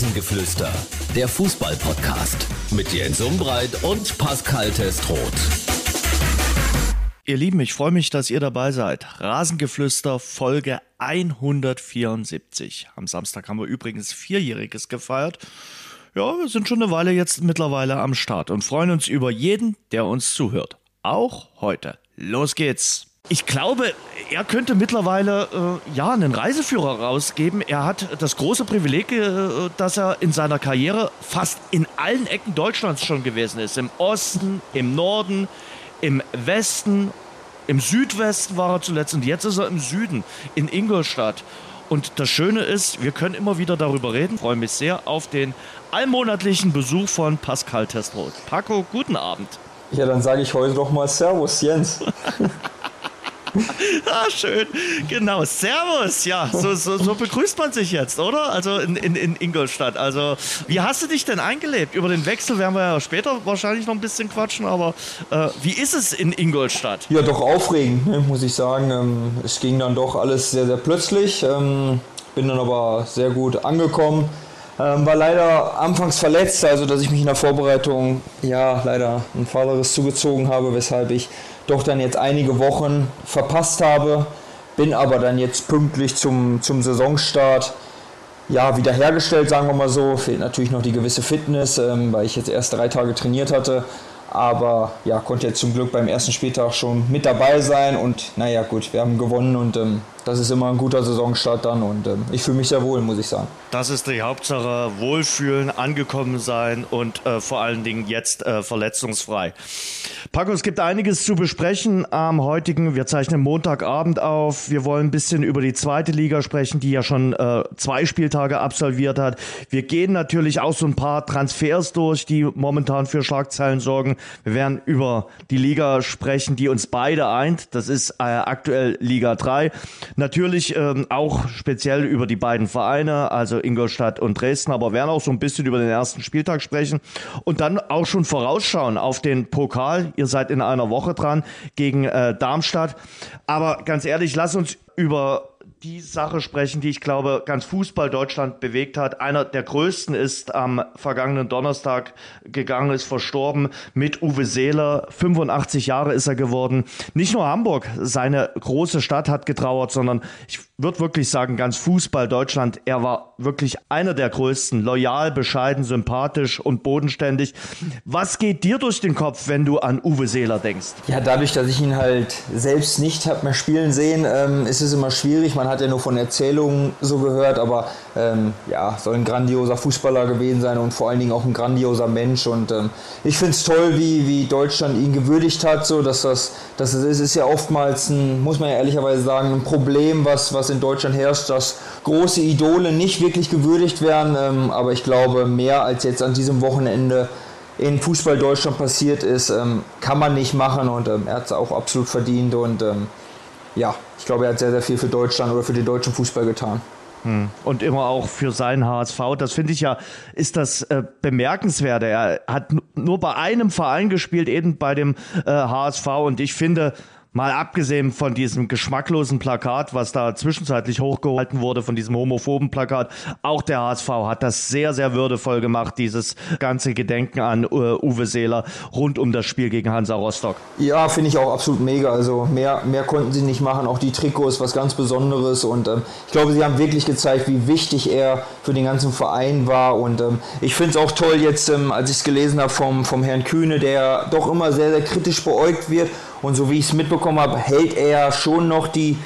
Rasengeflüster, der Fußball-Podcast mit Jens Umbreit und Pascal Testroth. Ihr Lieben, ich freue mich, dass ihr dabei seid. Rasengeflüster Folge 174. Am Samstag haben wir übrigens Vierjähriges gefeiert. Ja, wir sind schon eine Weile jetzt mittlerweile am Start und freuen uns über jeden, der uns zuhört. Auch heute. Los geht's! Ich glaube, er könnte mittlerweile äh, ja einen Reiseführer rausgeben. Er hat das große Privileg, äh, dass er in seiner Karriere fast in allen Ecken Deutschlands schon gewesen ist. Im Osten, im Norden, im Westen, im Südwesten war er zuletzt und jetzt ist er im Süden, in Ingolstadt. Und das Schöne ist, wir können immer wieder darüber reden. Ich freue mich sehr auf den allmonatlichen Besuch von Pascal Testroth. Paco, guten Abend. Ja, dann sage ich heute doch mal Servus, Jens. ah, schön. Genau. Servus. Ja, so, so, so, begrüßt man sich jetzt, oder? Also in, in, in Ingolstadt. Also, wie hast du dich denn eingelebt? Über den Wechsel werden wir ja später wahrscheinlich noch ein bisschen quatschen, aber äh, wie ist es in Ingolstadt? Ja, doch aufregend, ne, muss ich sagen. Ähm, es ging dann doch alles sehr, sehr plötzlich. Ähm, bin dann aber sehr gut angekommen. Ähm, war leider anfangs verletzt, also dass ich mich in der Vorbereitung ja leider ein Fahrerriss zugezogen habe, weshalb ich doch dann jetzt einige Wochen verpasst habe. Bin aber dann jetzt pünktlich zum, zum Saisonstart ja, wiederhergestellt, sagen wir mal so. Fehlt natürlich noch die gewisse Fitness, ähm, weil ich jetzt erst drei Tage trainiert hatte. Aber ja, konnte jetzt zum Glück beim ersten Spieltag schon mit dabei sein. Und naja, gut, wir haben gewonnen und ähm, das ist immer ein guter Saisonstart dann und äh, ich fühle mich sehr wohl, muss ich sagen. Das ist die Hauptsache, wohlfühlen, angekommen sein und äh, vor allen Dingen jetzt äh, verletzungsfrei. Paco, es gibt einiges zu besprechen am heutigen, wir zeichnen Montagabend auf, wir wollen ein bisschen über die zweite Liga sprechen, die ja schon äh, zwei Spieltage absolviert hat. Wir gehen natürlich auch so ein paar Transfers durch, die momentan für Schlagzeilen sorgen. Wir werden über die Liga sprechen, die uns beide eint, das ist äh, aktuell Liga 3. Natürlich ähm, auch speziell über die beiden Vereine, also Ingolstadt und Dresden, aber werden auch so ein bisschen über den ersten Spieltag sprechen und dann auch schon vorausschauen auf den Pokal. Ihr seid in einer Woche dran gegen äh, Darmstadt. Aber ganz ehrlich, lass uns über die Sache sprechen, die ich glaube, ganz Fußball Deutschland bewegt hat. Einer der größten ist am vergangenen Donnerstag gegangen, ist verstorben mit Uwe Seeler. 85 Jahre ist er geworden. Nicht nur Hamburg, seine große Stadt hat getrauert, sondern ich würde wirklich sagen, ganz Fußball Deutschland. Er war wirklich einer der größten, loyal, bescheiden, sympathisch und bodenständig. Was geht dir durch den Kopf, wenn du an Uwe Seeler denkst? Ja, dadurch, dass ich ihn halt selbst nicht habe mehr spielen sehen, ähm, ist es immer schwierig. Man hat ja nur von Erzählungen so gehört, aber ähm, ja, soll ein grandioser Fußballer gewesen sein und vor allen Dingen auch ein grandioser Mensch. Und ähm, ich finde es toll, wie, wie Deutschland ihn gewürdigt hat, so dass das, das ist, ist ja oftmals ein, muss man ja ehrlicherweise sagen, ein Problem, was, was in Deutschland herrscht, dass große Idole nicht wirklich gewürdigt werden. Ähm, aber ich glaube, mehr als jetzt an diesem Wochenende in Fußball Deutschland passiert ist, ähm, kann man nicht machen und ähm, er hat es auch absolut verdient und ähm, ja, ich glaube, er hat sehr, sehr viel für Deutschland oder für den deutschen Fußball getan. Hm. Und immer auch für seinen HSV. Das finde ich ja, ist das äh, bemerkenswerte. Er hat nur bei einem Verein gespielt, eben bei dem äh, HSV. Und ich finde, Mal abgesehen von diesem geschmacklosen Plakat, was da zwischenzeitlich hochgehalten wurde, von diesem homophoben Plakat, auch der HSV hat das sehr, sehr würdevoll gemacht, dieses ganze Gedenken an uh, Uwe Seeler rund um das Spiel gegen Hansa Rostock. Ja, finde ich auch absolut mega. Also mehr, mehr konnten sie nicht machen. Auch die Trikots, was ganz Besonderes. Und ähm, ich glaube, sie haben wirklich gezeigt, wie wichtig er für den ganzen Verein war. Und ähm, ich finde es auch toll jetzt, ähm, als ich es gelesen habe vom, vom Herrn Kühne, der doch immer sehr, sehr kritisch beäugt wird und so wie ich es mitbekommen habe, hält er schon noch die,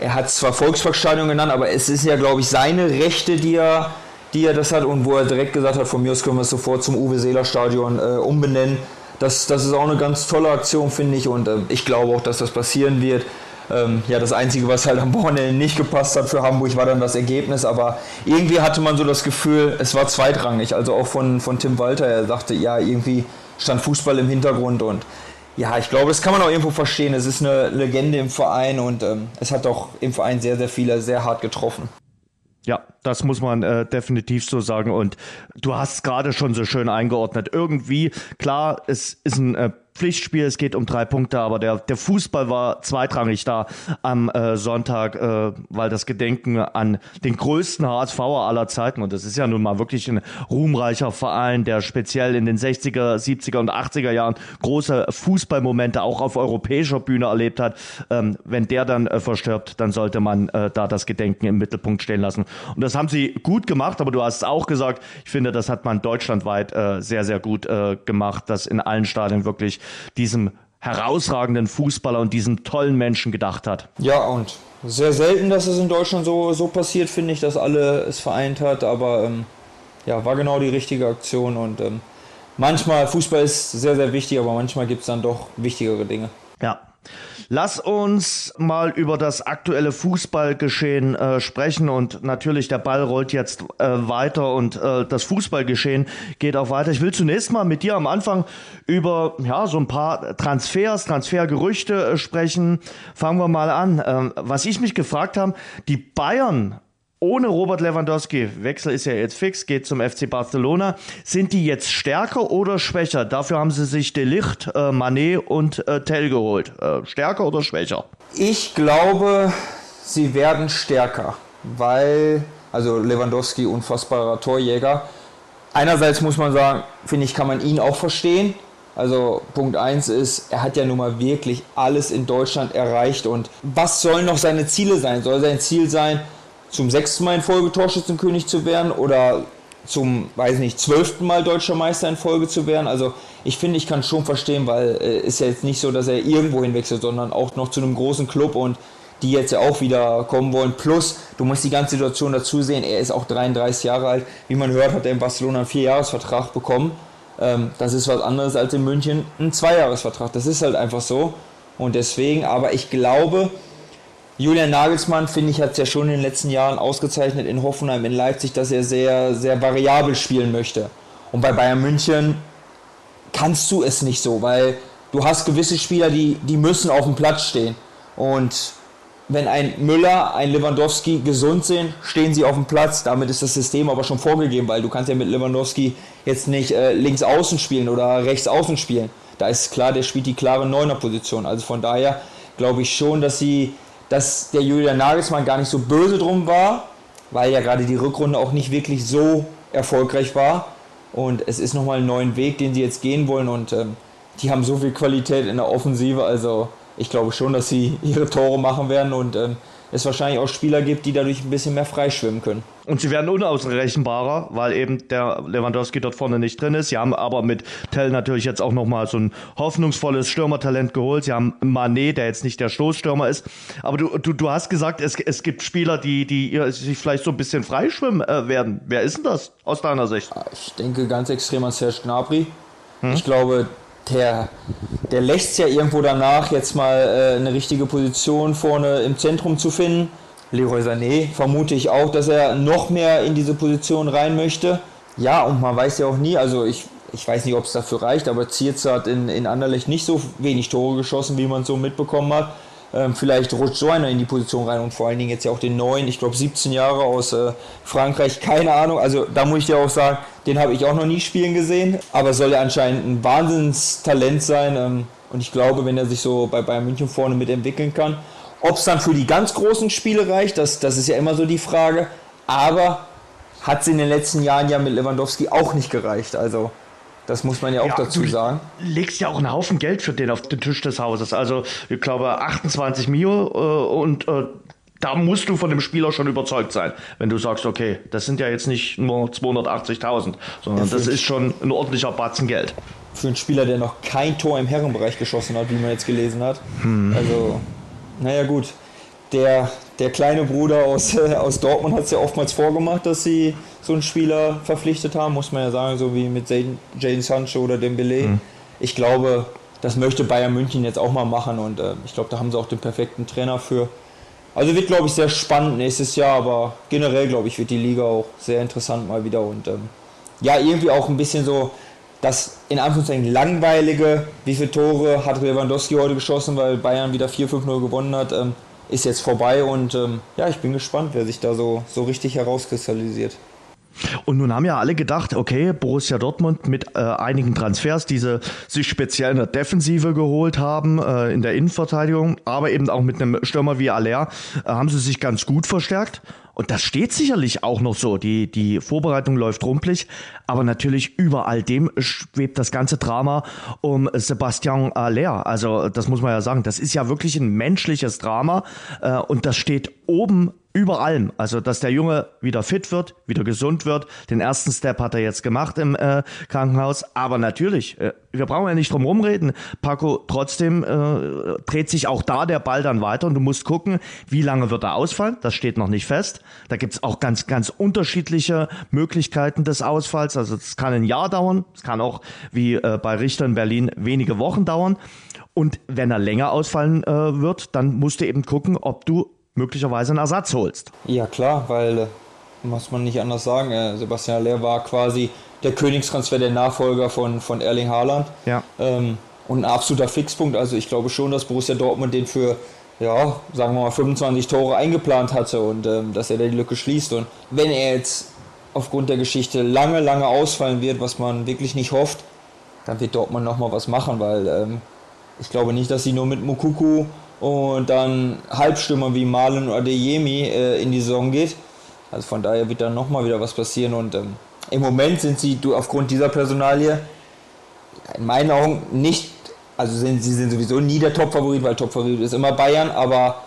er hat zwar Volksparkstadion genannt, aber es ist ja, glaube ich, seine Rechte, die er, die er das hat und wo er direkt gesagt hat, von mir aus können wir es sofort zum Uwe Seeler Stadion äh, umbenennen. Das, das ist auch eine ganz tolle Aktion, finde ich, und äh, ich glaube auch, dass das passieren wird. Ähm, ja, das Einzige, was halt am Wochenende nicht gepasst hat für Hamburg, war dann das Ergebnis, aber irgendwie hatte man so das Gefühl, es war zweitrangig. Also auch von, von Tim Walter, er sagte, ja, irgendwie stand Fußball im Hintergrund und ja, ich glaube, das kann man auch irgendwo verstehen. Es ist eine Legende im Verein und ähm, es hat auch im Verein sehr, sehr viele sehr hart getroffen. Ja, das muss man äh, definitiv so sagen. Und du hast es gerade schon so schön eingeordnet. Irgendwie, klar, es ist ein äh, Pflichtspiel, es geht um drei Punkte, aber der, der Fußball war zweitrangig da am äh, Sonntag, äh, weil das Gedenken an den größten HSVer aller Zeiten, und das ist ja nun mal wirklich ein ruhmreicher Verein, der speziell in den 60er, 70er und 80er Jahren große Fußballmomente auch auf europäischer Bühne erlebt hat. Ähm, wenn der dann äh, verstirbt, dann sollte man äh, da das Gedenken im Mittelpunkt stehen lassen. Und das haben sie gut gemacht, aber du hast es auch gesagt, ich finde, das hat man deutschlandweit äh, sehr, sehr gut äh, gemacht, dass in allen Stadien wirklich diesem herausragenden Fußballer und diesem tollen Menschen gedacht hat. Ja, und sehr selten, dass es in Deutschland so, so passiert, finde ich, dass alle es vereint hat, aber ähm, ja, war genau die richtige Aktion und ähm, manchmal, Fußball ist sehr, sehr wichtig, aber manchmal gibt es dann doch wichtigere Dinge. Ja, Lass uns mal über das aktuelle Fußballgeschehen äh, sprechen und natürlich der Ball rollt jetzt äh, weiter und äh, das Fußballgeschehen geht auch weiter. Ich will zunächst mal mit dir am Anfang über ja so ein paar Transfers, Transfergerüchte äh, sprechen. Fangen wir mal an. Ähm, was ich mich gefragt habe, die Bayern ohne Robert Lewandowski, Wechsel ist ja jetzt fix, geht zum FC Barcelona. Sind die jetzt stärker oder schwächer? Dafür haben sie sich Delicht, äh, Manet und äh, Tell geholt. Äh, stärker oder schwächer? Ich glaube, sie werden stärker, weil, also Lewandowski, unfassbarer Torjäger. Einerseits muss man sagen, finde ich, kann man ihn auch verstehen. Also Punkt 1 ist, er hat ja nun mal wirklich alles in Deutschland erreicht und was sollen noch seine Ziele sein? Soll sein Ziel sein, zum sechsten Mal in Folge Torschützenkönig zu werden oder zum, weiß nicht, zwölften Mal deutscher Meister in Folge zu werden. Also ich finde, ich kann schon verstehen, weil äh, ist ja jetzt nicht so, dass er irgendwo hinwechselt, sondern auch noch zu einem großen Club und die jetzt ja auch wieder kommen wollen. Plus, du musst die ganze Situation dazu sehen, er ist auch 33 Jahre alt. Wie man hört, hat er in Barcelona einen Vierjahresvertrag bekommen. Ähm, das ist was anderes als in München ein Zweijahresvertrag. Das ist halt einfach so. Und deswegen, aber ich glaube, Julian Nagelsmann, finde ich, hat es ja schon in den letzten Jahren ausgezeichnet in Hoffenheim, in Leipzig, dass er sehr, sehr variabel spielen möchte. Und bei Bayern München kannst du es nicht so, weil du hast gewisse Spieler, die, die müssen auf dem Platz stehen. Und wenn ein Müller, ein Lewandowski gesund sind, stehen sie auf dem Platz. Damit ist das System aber schon vorgegeben, weil du kannst ja mit Lewandowski jetzt nicht äh, links außen spielen oder rechts außen spielen. Da ist klar, der spielt die klare Neuner-Position. Also von daher glaube ich schon, dass sie dass der Julian Nagelsmann gar nicht so böse drum war, weil ja gerade die Rückrunde auch nicht wirklich so erfolgreich war. Und es ist nochmal ein neuer Weg, den sie jetzt gehen wollen. Und ähm, die haben so viel Qualität in der Offensive. Also ich glaube schon, dass sie ihre Tore machen werden. Und ähm, es wahrscheinlich auch Spieler gibt, die dadurch ein bisschen mehr freischwimmen können. Und sie werden unausrechenbarer, weil eben der Lewandowski dort vorne nicht drin ist. Sie haben aber mit Tell natürlich jetzt auch nochmal so ein hoffnungsvolles Stürmertalent geholt. Sie haben Manet, der jetzt nicht der Stoßstürmer ist. Aber du, du, du hast gesagt, es, es gibt Spieler, die, die sich vielleicht so ein bisschen freischwimmen äh, werden. Wer ist denn das aus deiner Sicht? Ich denke ganz extrem an Serge Gnabry. Hm? Ich glaube, der, der lässt ja irgendwo danach, jetzt mal äh, eine richtige Position vorne im Zentrum zu finden. Leroy Sané vermute ich auch, dass er noch mehr in diese Position rein möchte. Ja, und man weiß ja auch nie, also ich, ich weiß nicht, ob es dafür reicht, aber Zierz hat in, in Anderlecht nicht so wenig Tore geschossen, wie man so mitbekommen hat. Ähm, vielleicht rutscht so einer in die Position rein und vor allen Dingen jetzt ja auch den neuen, ich glaube 17 Jahre aus äh, Frankreich, keine Ahnung. Also da muss ich dir auch sagen, den habe ich auch noch nie spielen gesehen, aber soll ja anscheinend ein Wahnsinnstalent sein. Ähm, und ich glaube, wenn er sich so bei Bayern München vorne mitentwickeln kann, ob es dann für die ganz großen Spiele reicht, das, das ist ja immer so die Frage. Aber hat es in den letzten Jahren ja mit Lewandowski auch nicht gereicht. Also das muss man ja auch ja, dazu sagen. Du legst ja auch einen Haufen Geld für den auf den Tisch des Hauses. Also ich glaube 28 Mio äh, und äh, da musst du von dem Spieler schon überzeugt sein, wenn du sagst, okay, das sind ja jetzt nicht nur 280.000, sondern ja, das ist schon ein ordentlicher Batzen Geld. Für einen Spieler, der noch kein Tor im Herrenbereich geschossen hat, wie man jetzt gelesen hat. Hm. Also, naja gut, der, der kleine Bruder aus, äh, aus Dortmund hat es ja oftmals vorgemacht, dass sie so einen Spieler verpflichtet haben, muss man ja sagen, so wie mit Jadon Sancho oder Dembele. Mhm. Ich glaube, das möchte Bayern München jetzt auch mal machen und äh, ich glaube, da haben sie auch den perfekten Trainer für. Also wird, glaube ich, sehr spannend nächstes Jahr, aber generell, glaube ich, wird die Liga auch sehr interessant mal wieder und ähm, ja, irgendwie auch ein bisschen so das in Anführungszeichen langweilige, wie viele Tore hat Lewandowski heute geschossen, weil Bayern wieder 4-5-0 gewonnen hat. Ähm, ist jetzt vorbei und ähm, ja, ich bin gespannt, wer sich da so, so richtig herauskristallisiert. Und nun haben ja alle gedacht, okay, Borussia Dortmund mit äh, einigen Transfers, die sie sich speziell in der Defensive geholt haben, äh, in der Innenverteidigung, aber eben auch mit einem Stürmer wie Aller, äh, haben sie sich ganz gut verstärkt. Und das steht sicherlich auch noch so. Die, die Vorbereitung läuft rumpelig, aber natürlich über all dem schwebt das ganze Drama um Sebastian Aller. Also das muss man ja sagen, das ist ja wirklich ein menschliches Drama äh, und das steht oben über allem. Also, dass der Junge wieder fit wird, wieder gesund wird. Den ersten Step hat er jetzt gemacht im äh, Krankenhaus. Aber natürlich, äh, wir brauchen ja nicht drum rumreden. Paco, trotzdem äh, dreht sich auch da der Ball dann weiter und du musst gucken, wie lange wird er ausfallen. Das steht noch nicht fest. Da gibt's auch ganz, ganz unterschiedliche Möglichkeiten des Ausfalls. Also, es kann ein Jahr dauern. Es kann auch, wie äh, bei Richter in Berlin, wenige Wochen dauern. Und wenn er länger ausfallen äh, wird, dann musst du eben gucken, ob du möglicherweise einen Ersatz holst. Ja klar, weil äh, muss man nicht anders sagen. Äh, Sebastian Aller war quasi der Königstransfer, der Nachfolger von, von Erling Haaland. Ja. Ähm, und ein absoluter Fixpunkt. Also ich glaube schon, dass Borussia Dortmund den für, ja, sagen wir mal, 25 Tore eingeplant hatte und ähm, dass er da die Lücke schließt. Und wenn er jetzt aufgrund der Geschichte lange, lange ausfallen wird, was man wirklich nicht hofft, dann wird Dortmund nochmal was machen, weil ähm, ich glaube nicht, dass sie nur mit Mukuku und dann Halbstürmer wie Marlon oder Adeyemi äh, in die Saison geht. Also von daher wird dann nochmal wieder was passieren und ähm, im Moment sind sie du, aufgrund dieser Personalie in meinen Augen nicht, also sind, sie sind sowieso nie der Topfavorit, weil Topfavorit ist immer Bayern, aber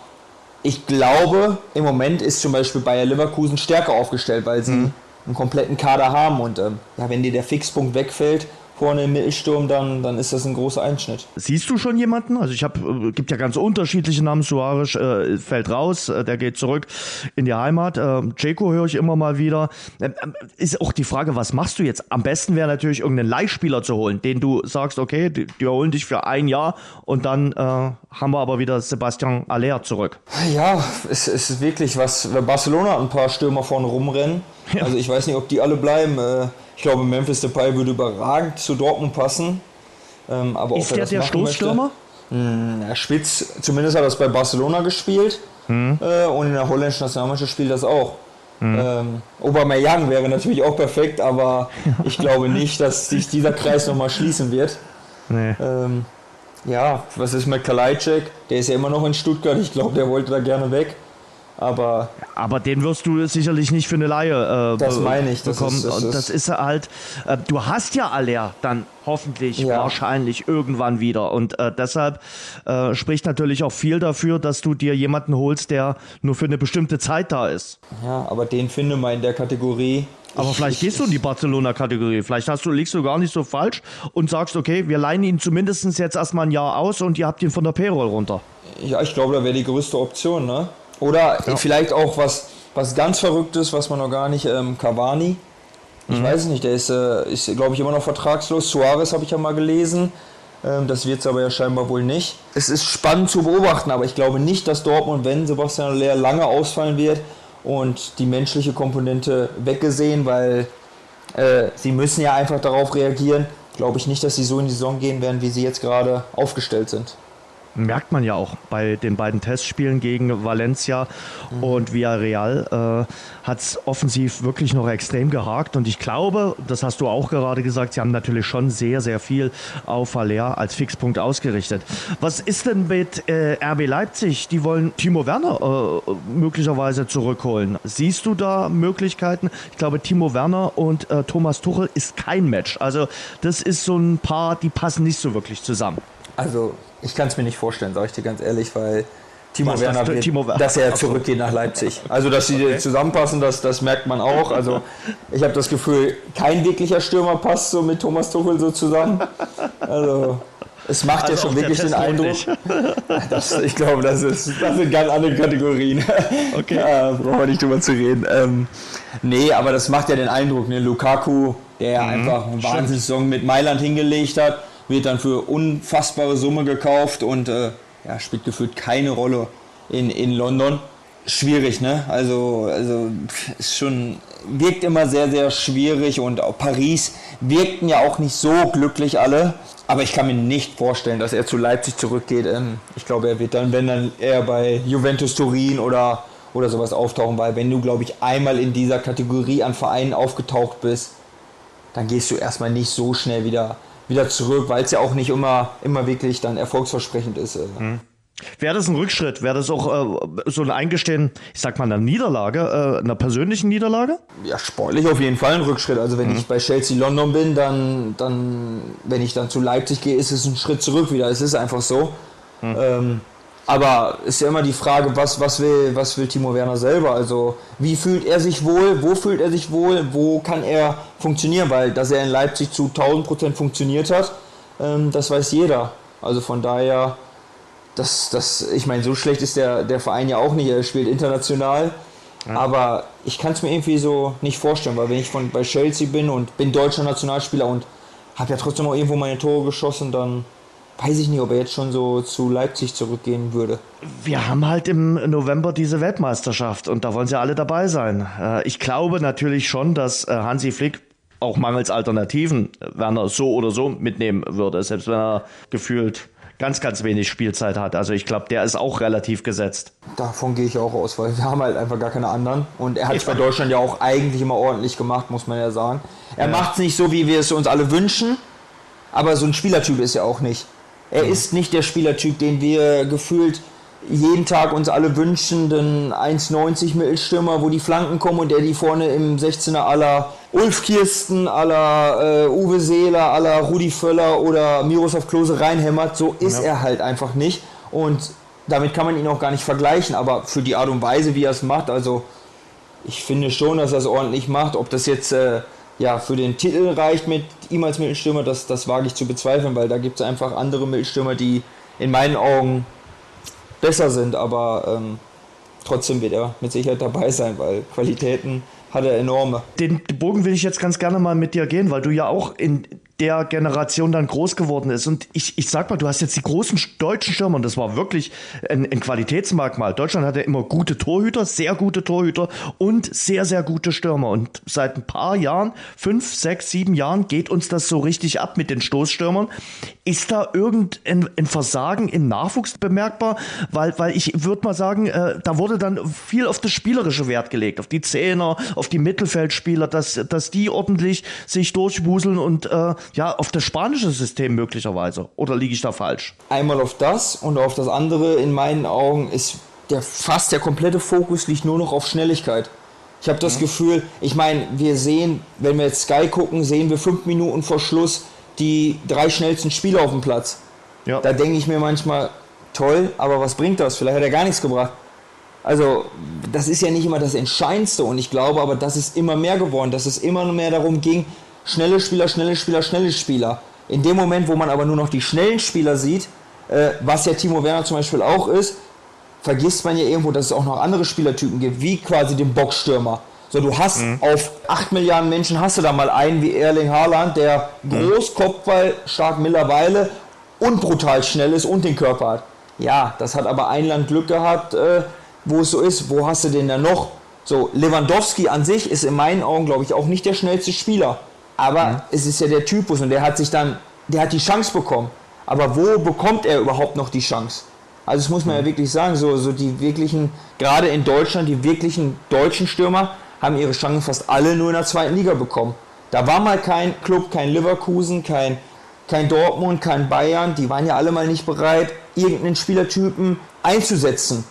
ich glaube, im Moment ist zum Beispiel Bayer Leverkusen stärker aufgestellt, weil sie mhm. einen kompletten Kader haben und ähm, ja, wenn dir der Fixpunkt wegfällt, vorne im Mittelsturm, dann, dann ist das ein großer Einschnitt. Siehst du schon jemanden? Also ich habe, äh, gibt ja ganz unterschiedliche Namen. Suarez äh, fällt raus, äh, der geht zurück in die Heimat. Äh, Ceco höre ich immer mal wieder. Äh, äh, ist auch die Frage, was machst du jetzt? Am besten wäre natürlich irgendeinen Leihspieler zu holen, den du sagst, okay, die, die holen dich für ein Jahr und dann äh, haben wir aber wieder Sebastian Aller zurück. Ja, es, es ist wirklich was. Barcelona ein paar Stürmer vorne rumrennen. Ja. Also ich weiß nicht, ob die alle bleiben. Äh, ich glaube, Memphis Depay würde überragend zu Dortmund passen. Ähm, aber ist der der Stoßstürmer? Hm, er spielt, zumindest hat er das bei Barcelona gespielt hm. äh, und in der holländischen Nationalmannschaft spielt das auch. Hm. Ähm, Aubameyang wäre natürlich auch perfekt, aber ich glaube nicht, dass sich dieser Kreis nochmal schließen wird. Nee. Ähm, ja, was ist mit Kalajdzic? Der ist ja immer noch in Stuttgart. Ich glaube, der wollte da gerne weg. Aber, aber den wirst du sicherlich nicht für eine Laie äh, das meine ich, das bekommen. Ist, das, und das ist halt, äh, du hast ja Aller dann hoffentlich ja. wahrscheinlich irgendwann wieder. Und äh, deshalb äh, spricht natürlich auch viel dafür, dass du dir jemanden holst, der nur für eine bestimmte Zeit da ist. Ja, aber den finde man in der Kategorie. Aber ich, vielleicht ich, gehst du in die Barcelona-Kategorie. Vielleicht hast du, liegst du gar nicht so falsch und sagst, okay, wir leihen ihn zumindest jetzt erstmal ein Jahr aus und ihr habt ihn von der Payroll runter. Ja, ich glaube, da wäre die größte Option, ne? Oder ja. vielleicht auch was, was ganz Verrücktes, was man noch gar nicht, ähm, Cavani. Ich mhm. weiß nicht, der ist, äh, ist glaube ich, immer noch vertragslos. Suarez habe ich ja mal gelesen. Ähm, das wird es aber ja scheinbar wohl nicht. Es ist spannend zu beobachten, aber ich glaube nicht, dass Dortmund, wenn Sebastian Aller lange ausfallen wird und die menschliche Komponente weggesehen, weil äh, sie müssen ja einfach darauf reagieren, glaube ich nicht, dass sie so in die Saison gehen werden, wie sie jetzt gerade aufgestellt sind merkt man ja auch bei den beiden Testspielen gegen Valencia mhm. und Villarreal äh, hat es offensiv wirklich noch extrem gehakt und ich glaube, das hast du auch gerade gesagt, sie haben natürlich schon sehr, sehr viel auf Haller als Fixpunkt ausgerichtet. Was ist denn mit äh, RB Leipzig? Die wollen Timo Werner äh, möglicherweise zurückholen. Siehst du da Möglichkeiten? Ich glaube, Timo Werner und äh, Thomas Tuchel ist kein Match. Also das ist so ein Paar, die passen nicht so wirklich zusammen. Also ich kann es mir nicht vorstellen, sage ich dir ganz ehrlich, weil Timo Was, Werner, wird, Timo dass er zurückgeht nach Leipzig. Also, dass sie okay. zusammenpassen, das, das merkt man auch. Also, ich habe das Gefühl, kein wirklicher Stürmer passt so mit Thomas Tuchel so zusammen. Also, es macht also ja schon wirklich den Eindruck. Das, ich glaube, das, ist, das sind ganz andere Kategorien. Okay. Ja, brauchen wir nicht drüber zu reden. Ähm, nee, aber das macht ja den Eindruck. Ne? Lukaku, der mhm, einfach eine Wahnsinnssaison mit Mailand hingelegt hat wird dann für unfassbare Summe gekauft und äh, ja, spielt gefühlt keine Rolle in, in London. Schwierig, ne? Also, also ist schon, wirkt immer sehr, sehr schwierig und auch Paris wirkten ja auch nicht so glücklich alle. Aber ich kann mir nicht vorstellen, dass er zu Leipzig zurückgeht. Ähm, ich glaube, er wird dann, wenn dann eher bei Juventus Turin oder oder sowas auftauchen, weil wenn du, glaube ich, einmal in dieser Kategorie an Vereinen aufgetaucht bist, dann gehst du erstmal nicht so schnell wieder, wieder zurück, weil es ja auch nicht immer, immer wirklich dann erfolgsversprechend ist. Mhm. Wäre das ein Rückschritt? Wäre das auch äh, so ein Eingestehen, ich sag mal, einer Niederlage, äh, einer persönlichen Niederlage? Ja, sportlich auf jeden Fall ein Rückschritt. Also wenn mhm. ich bei Chelsea London bin, dann, dann, wenn ich dann zu Leipzig gehe, ist es ein Schritt zurück wieder. Es ist einfach so. Mhm. Ähm, aber ist ja immer die Frage, was, was, will, was will Timo Werner selber? Also wie fühlt er sich wohl? Wo fühlt er sich wohl? Wo kann er funktionieren? Weil dass er in Leipzig zu 1000 Prozent funktioniert hat, ähm, das weiß jeder. Also von daher das, das, ich meine, so schlecht ist der, der Verein ja auch nicht. Er spielt international. Ja. Aber ich kann es mir irgendwie so nicht vorstellen, weil wenn ich von, bei Chelsea bin und bin deutscher Nationalspieler und habe ja trotzdem auch irgendwo meine Tore geschossen, dann weiß ich nicht, ob er jetzt schon so zu Leipzig zurückgehen würde. Wir haben halt im November diese Weltmeisterschaft und da wollen sie alle dabei sein. Äh, ich glaube natürlich schon, dass äh, Hansi Flick auch mangels Alternativen Werner so oder so mitnehmen würde, selbst wenn er gefühlt ganz, ganz wenig Spielzeit hat. Also ich glaube, der ist auch relativ gesetzt. Davon gehe ich auch aus, weil wir haben halt einfach gar keine anderen. Und er hat es bei Deutschland ja auch eigentlich immer ordentlich gemacht, muss man ja sagen. Er ja. macht es nicht so, wie wir es uns alle wünschen, aber so ein Spielertyp ist er auch nicht. Er mhm. ist nicht der Spielertyp, den wir gefühlt jeden Tag uns alle wünschen, den 1,90 Mittelstürmer, wo die Flanken kommen und der die vorne im 16er aller Ulf Kirsten, aller äh, Uwe Seeler, aller Rudi Völler oder Miroslav Klose reinhämmert. So ist ja. er halt einfach nicht. Und damit kann man ihn auch gar nicht vergleichen, aber für die Art und Weise, wie er es macht, also ich finde schon, dass er es ordentlich macht. Ob das jetzt äh, ja, für den Titel reicht mit ihm als Mittelstürmer, das, das wage ich zu bezweifeln, weil da gibt es einfach andere Mittelstürmer, die in meinen Augen besser sind, aber ähm, trotzdem wird er mit Sicherheit dabei sein, weil Qualitäten hat er enorme. Den Bogen will ich jetzt ganz gerne mal mit dir gehen, weil du ja auch in der Generation dann groß geworden ist. Und ich, ich sag mal, du hast jetzt die großen deutschen Stürmer und das war wirklich ein, ein Qualitätsmerkmal. Deutschland hatte immer gute Torhüter, sehr gute Torhüter und sehr, sehr gute Stürmer. Und seit ein paar Jahren, fünf, sechs, sieben Jahren, geht uns das so richtig ab mit den Stoßstürmern. Ist da irgendein ein Versagen im Nachwuchs bemerkbar? Weil, weil ich würde mal sagen, äh, da wurde dann viel auf das spielerische Wert gelegt, auf die Zehner, auf die Mittelfeldspieler, dass, dass die ordentlich sich durchwuseln und äh, ja, auf das spanische System möglicherweise. Oder liege ich da falsch? Einmal auf das und auf das andere in meinen Augen ist der fast der komplette Fokus liegt nur noch auf Schnelligkeit. Ich habe das mhm. Gefühl, ich meine, wir sehen, wenn wir jetzt Sky gucken, sehen wir fünf Minuten vor Schluss die drei schnellsten Spieler auf dem Platz. Ja. Da denke ich mir manchmal, toll, aber was bringt das? Vielleicht hat er gar nichts gebracht. Also, das ist ja nicht immer das Entscheidendste und ich glaube aber, das ist immer mehr geworden, dass es immer mehr darum ging, schnelle Spieler, schnelle Spieler, schnelle Spieler. In dem Moment, wo man aber nur noch die schnellen Spieler sieht, äh, was ja Timo Werner zum Beispiel auch ist, vergisst man ja irgendwo, dass es auch noch andere Spielertypen gibt, wie quasi den Boxstürmer. So, du hast mhm. auf 8 Milliarden Menschen hast du da mal einen wie Erling Haaland, der mhm. groß, Kopfball, stark mittlerweile und brutal schnell ist und den Körper hat. Ja, das hat aber ein Land Glück gehabt, äh, wo es so ist. Wo hast du den denn noch? So, Lewandowski an sich ist in meinen Augen, glaube ich, auch nicht der schnellste Spieler. Aber mhm. es ist ja der Typus und der hat sich dann, der hat die Chance bekommen. Aber wo bekommt er überhaupt noch die Chance? Also das muss man mhm. ja wirklich sagen, so, so die wirklichen, gerade in Deutschland, die wirklichen deutschen Stürmer haben ihre Chancen fast alle nur in der zweiten Liga bekommen. Da war mal kein Club, kein Leverkusen, kein, kein Dortmund, kein Bayern, die waren ja alle mal nicht bereit, irgendeinen Spielertypen einzusetzen.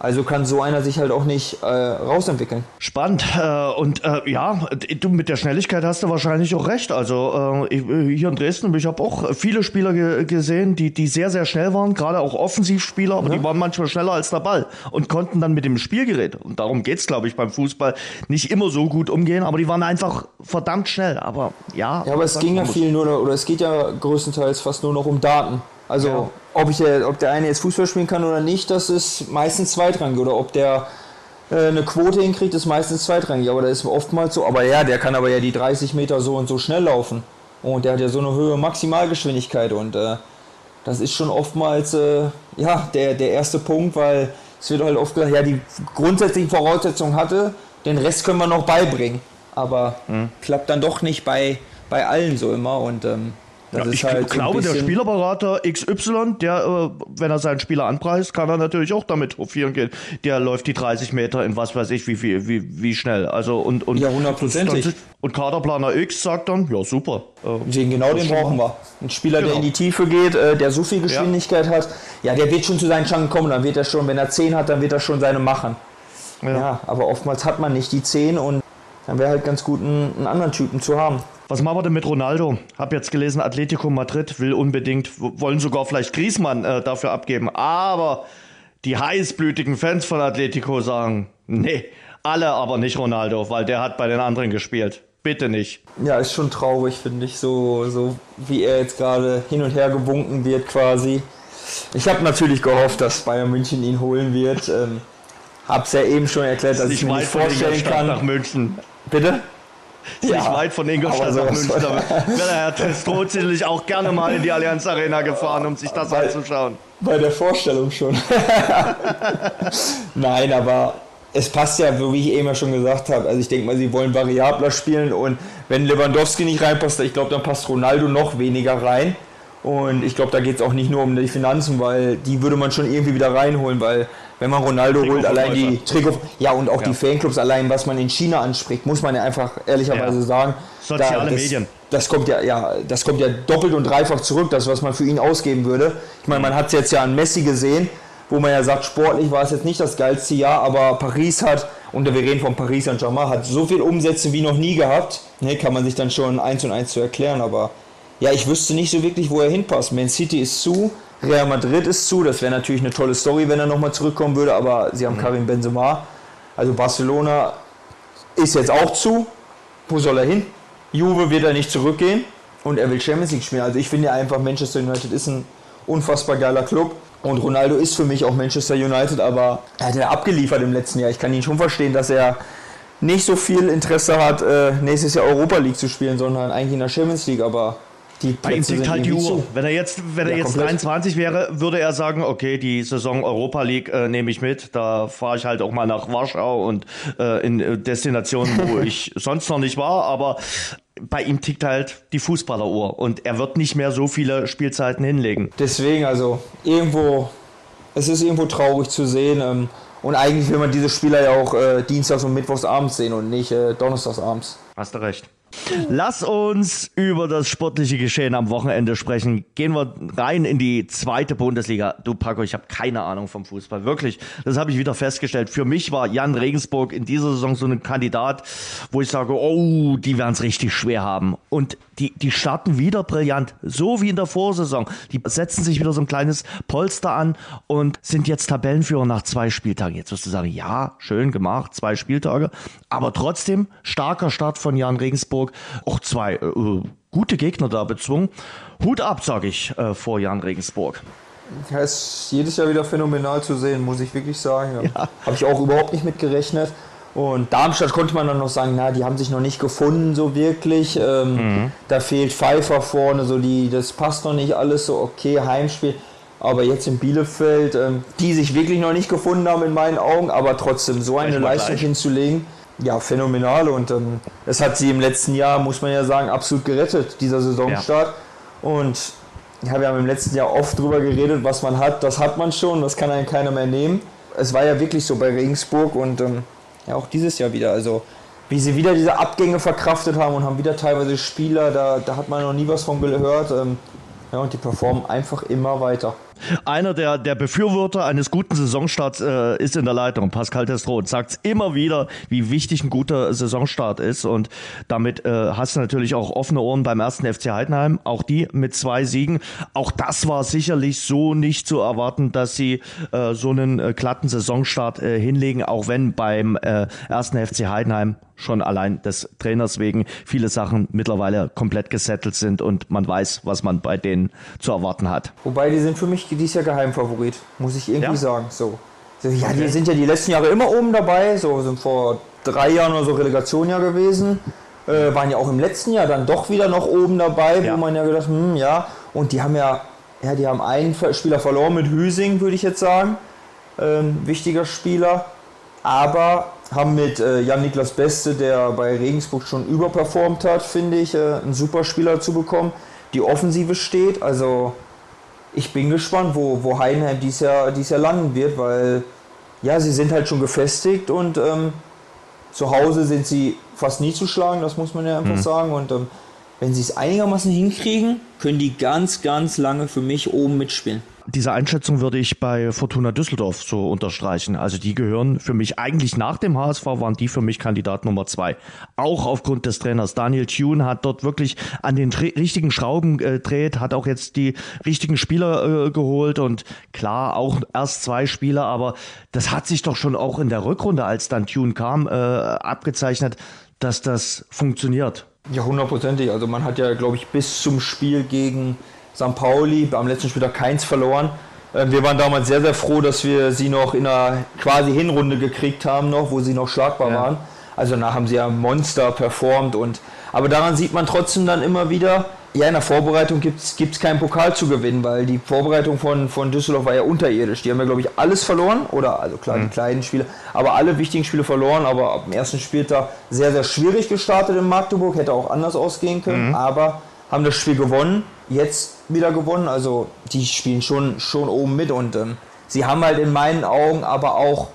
Also kann so einer sich halt auch nicht äh, rausentwickeln. Spannend. Äh, und äh, ja, du mit der Schnelligkeit hast du wahrscheinlich auch recht. Also äh, äh, hier in Dresden, ich habe auch viele Spieler ge gesehen, die, die sehr, sehr schnell waren, gerade auch Offensivspieler, aber ja. die waren manchmal schneller als der Ball und konnten dann mit dem Spielgerät, und darum geht's, glaube ich, beim Fußball, nicht immer so gut umgehen, aber die waren einfach verdammt schnell. Aber ja. Ja, aber es ging ja viel nur, oder es geht ja größtenteils fast nur noch um Daten. Also ja. ob, ich, ob der eine jetzt Fußball spielen kann oder nicht, das ist meistens zweitrangig. Oder ob der äh, eine Quote hinkriegt, ist meistens zweitrangig. Aber das ist oftmals so. Aber ja, der kann aber ja die 30 Meter so und so schnell laufen. Und der hat ja so eine höhere Maximalgeschwindigkeit. Und äh, das ist schon oftmals äh, ja, der, der erste Punkt, weil es wird halt oft gesagt, ja, die grundsätzlichen Voraussetzungen hatte, den Rest können wir noch beibringen. Aber mhm. klappt dann doch nicht bei, bei allen so immer. Und ähm, Ja, ich halt glaube, der Spielerberater XY, der, äh, wenn er seinen Spieler anpreist, kann er natürlich auch damit hofieren gehen. Der läuft die 30 Meter in was weiß ich, wie, wie, wie, wie schnell. Also und, und, ja, hundertprozentig. Und Kaderplaner X sagt dann, ja super. Äh, den genau den brauchen wir. Ein Spieler, genau. der in die Tiefe geht, äh, der so viel Geschwindigkeit ja. hat, ja, der wird schon zu seinen Chancen kommen. Dann wird er schon, wenn er 10 hat, dann wird er schon seine machen. Ja. ja, aber oftmals hat man nicht die 10 und dann wäre halt ganz gut, einen, einen anderen Typen zu haben. Was machen wir denn mit Ronaldo? Hab jetzt gelesen, Atletico Madrid will unbedingt, wollen sogar vielleicht Griezmann äh, dafür abgeben. Aber die heißblütigen Fans von Atletico sagen, nee, alle aber nicht Ronaldo, weil der hat bei den anderen gespielt. Bitte nicht. Ja, ist schon traurig, finde ich, so, so wie er jetzt gerade hin und her gewunken wird quasi. Ich habe natürlich gehofft, dass Bayern München ihn holen wird. Ähm, hab's ja eben schon erklärt, dass ich mir nicht vorstellen kann. Nach München. Bitte? Ja, nicht weit von Ingolstadt nach München. Da wäre Herr Testro sicherlich auch gerne mal in die Allianz Arena gefahren, um sich das bei, anzuschauen. Bei der Vorstellung schon. Nein, aber es passt ja, wie ich eben schon gesagt habe. Also ich denke mal, sie wollen variabler spielen und wenn Lewandowski nicht reinpasst, ich glaube, dann passt Ronaldo noch weniger rein. Und ich glaube, da geht es auch nicht nur um die Finanzen, weil die würde man schon irgendwie wieder reinholen, weil wenn man Ronaldo holt, allein die Trikot, ja und auch ja. die Fanclubs, allein was man in China anspricht, muss man ja einfach ehrlicherweise ja. sagen. Soziale da, das, Medien. Das kommt ja, ja, das kommt ja doppelt und dreifach zurück, das was man für ihn ausgeben würde. Ich meine, man hat es jetzt ja an Messi gesehen, wo man ja sagt, sportlich war es jetzt nicht das geilste Jahr, aber Paris hat, und wir reden von Paris Saint-Germain, hat so viel Umsätze wie noch nie gehabt. Ne, kann man sich dann schon eins und eins zu erklären, aber ja, ich wüsste nicht so wirklich, wo er hinpasst. Man City ist zu, Real Madrid ist zu. Das wäre natürlich eine tolle Story, wenn er nochmal zurückkommen würde, aber sie haben mhm. Karim Benzema. Also Barcelona ist jetzt auch zu. Wo soll er hin? Juve wird er nicht zurückgehen und er will Champions League spielen. Also ich finde ja einfach, Manchester United ist ein unfassbar geiler Club. Und Ronaldo ist für mich auch Manchester United, aber er hat ja abgeliefert im letzten Jahr. Ich kann ihn schon verstehen, dass er nicht so viel Interesse hat, äh, nächstes Jahr Europa League zu spielen, sondern eigentlich in der Champions League. Aber die Bei ihm tickt halt die Uhr. Wenn er jetzt, wenn er jetzt 23 wäre, würde er sagen, okay, die Saison Europa League äh, nehme ich mit. Da fahre ich halt auch mal nach Warschau und äh, in äh, Destinationen, wo ich sonst noch nicht war. Aber bei ihm tickt halt die Fußballeruhr und er wird nicht mehr so viele Spielzeiten hinlegen. Deswegen, also irgendwo, es ist irgendwo traurig zu sehen. Ähm, und eigentlich will man diese Spieler ja auch äh, dienstags und mittwochs abends sehen und nicht äh, donnerstags abends. Hast du recht. Lass uns über das sportliche Geschehen am Wochenende sprechen. Gehen wir rein in die zweite Bundesliga. Du Paco, ich habe keine Ahnung vom Fußball. Wirklich, das habe ich wieder festgestellt. Für mich war Jan Regensburg in dieser Saison so ein Kandidat, wo ich sage, oh, die werden es richtig schwer haben. Und die, die starten wieder brillant, so wie in der Vorsaison. Die setzen sich wieder so ein kleines Polster an und sind jetzt Tabellenführer nach zwei Spieltagen. Jetzt wirst du sagen, ja, schön gemacht, zwei Spieltage. Aber trotzdem starker Start von Jan Regensburg. Auch zwei äh, gute Gegner da bezwungen. Hut ab, sage ich, äh, vor Jan Regensburg. Ja, ist jedes Jahr wieder phänomenal zu sehen, muss ich wirklich sagen. Ja. Habe ich auch überhaupt nicht mit gerechnet. Und Darmstadt konnte man dann noch sagen, na, die haben sich noch nicht gefunden so wirklich. Ähm, mhm. Da fehlt Pfeiffer vorne, so die, das passt noch nicht alles so okay, Heimspiel. Aber jetzt in Bielefeld, ähm, die sich wirklich noch nicht gefunden haben in meinen Augen, aber trotzdem so eine Leistung gleich. hinzulegen, ja, phänomenal. Und ähm, das hat sie im letzten Jahr, muss man ja sagen, absolut gerettet, dieser Saisonstart. Ja. Und ja, wir haben im letzten Jahr oft drüber geredet, was man hat, das hat man schon, das kann einem keiner mehr nehmen. Es war ja wirklich so bei Regensburg und ähm, ja, auch dieses Jahr wieder. Also wie sie wieder diese Abgänge verkraftet haben und haben wieder teilweise Spieler, da, da hat man noch nie was von gehört. Ähm, ja, und die performen einfach immer weiter. Einer der, der Befürworter eines guten Saisonstarts äh, ist in der Leitung, Pascal Testro, und sagt immer wieder, wie wichtig ein guter Saisonstart ist. Und damit äh, hast du natürlich auch offene Ohren beim ersten FC Heidenheim, auch die mit zwei Siegen. Auch das war sicherlich so nicht zu erwarten, dass sie äh, so einen äh, glatten Saisonstart äh, hinlegen, auch wenn beim äh, ersten FC Heidenheim schon allein des Trainers wegen viele Sachen mittlerweile komplett gesettelt sind und man weiß, was man bei denen zu erwarten hat. Wobei die sind für mich dieses Jahr Geheimfavorit, muss ich irgendwie ja? sagen. So. so ja, okay. die sind ja die letzten Jahre immer oben dabei, so sind vor drei Jahren oder so Relegation ja gewesen. Äh, waren ja auch im letzten Jahr dann doch wieder noch oben dabei, ja. wo man ja gedacht, hm, ja, und die haben ja, ja, die haben einen Spieler verloren mit Hüsing, würde ich jetzt sagen. Ähm, wichtiger Spieler. Aber haben mit äh, Jan-Niklas Beste, der bei Regensburg schon überperformt hat, finde ich, äh, einen super Spieler zu bekommen die Offensive steht. Also ich bin gespannt, wo, wo Heidenheim dieses Jahr, dieses Jahr landen wird, weil ja, sie sind halt schon gefestigt und ähm, zu Hause sind sie fast nie zu schlagen, das muss man ja einfach mhm. sagen. Und ähm, wenn sie es einigermaßen hinkriegen, können die ganz, ganz lange für mich oben mitspielen diese Einschätzung würde ich bei Fortuna Düsseldorf so unterstreichen. Also die gehören für mich eigentlich nach dem HSV waren die für mich Kandidat Nummer zwei. Auch aufgrund des Trainers. Daniel Thune hat dort wirklich an den richtigen Schrauben gedreht, hat auch jetzt die richtigen Spieler äh, geholt und klar auch erst zwei Spieler, aber das hat sich doch schon auch in der Rückrunde, als dann Thune kam, äh, abgezeichnet, dass das funktioniert. Ja, hundertprozentig. Also man hat ja, glaube ich, bis zum Spiel gegen St. Pauli, am letzten Spieltag keins verloren. Ähm, wir waren damals sehr, sehr froh, dass wir sie noch in einer quasi Hinrunde gekriegt haben, noch, wo sie noch schlagbar ja. waren. Also danach haben sie ja Monster performt und aber daran sieht man trotzdem dann immer wieder, ja, in der Vorbereitung gibt es keinen Pokal zu gewinnen, weil die Vorbereitung von, von Düsseldorf war ja unterirdisch. Die haben ja, glaube ich, alles verloren, oder also klar, mhm. die kleinen Spiele, aber alle wichtigen Spiele verloren, aber ab dem ersten Spieltag sehr, sehr schwierig gestartet in Magdeburg, hätte auch anders ausgehen können, mhm. aber haben das Spiel gewonnen jetzt wieder gewonnen. Also die spielen schon, schon oben mit und ähm, sie haben halt in meinen Augen aber auch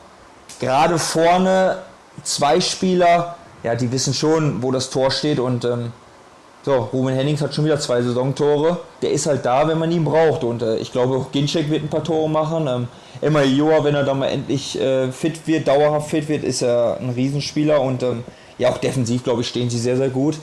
gerade vorne zwei Spieler, ja, die wissen schon, wo das Tor steht und ähm, so, Ruben Hennings hat schon wieder zwei Saisontore. Der ist halt da, wenn man ihn braucht. Und äh, ich glaube, auch Ginczek wird ein paar Tore machen. Ähm, Emma Joa, wenn er dann mal endlich äh, fit wird, dauerhaft fit wird, ist er ein Riesenspieler. Und ähm, ja, auch defensiv, glaube ich, stehen sie sehr, sehr gut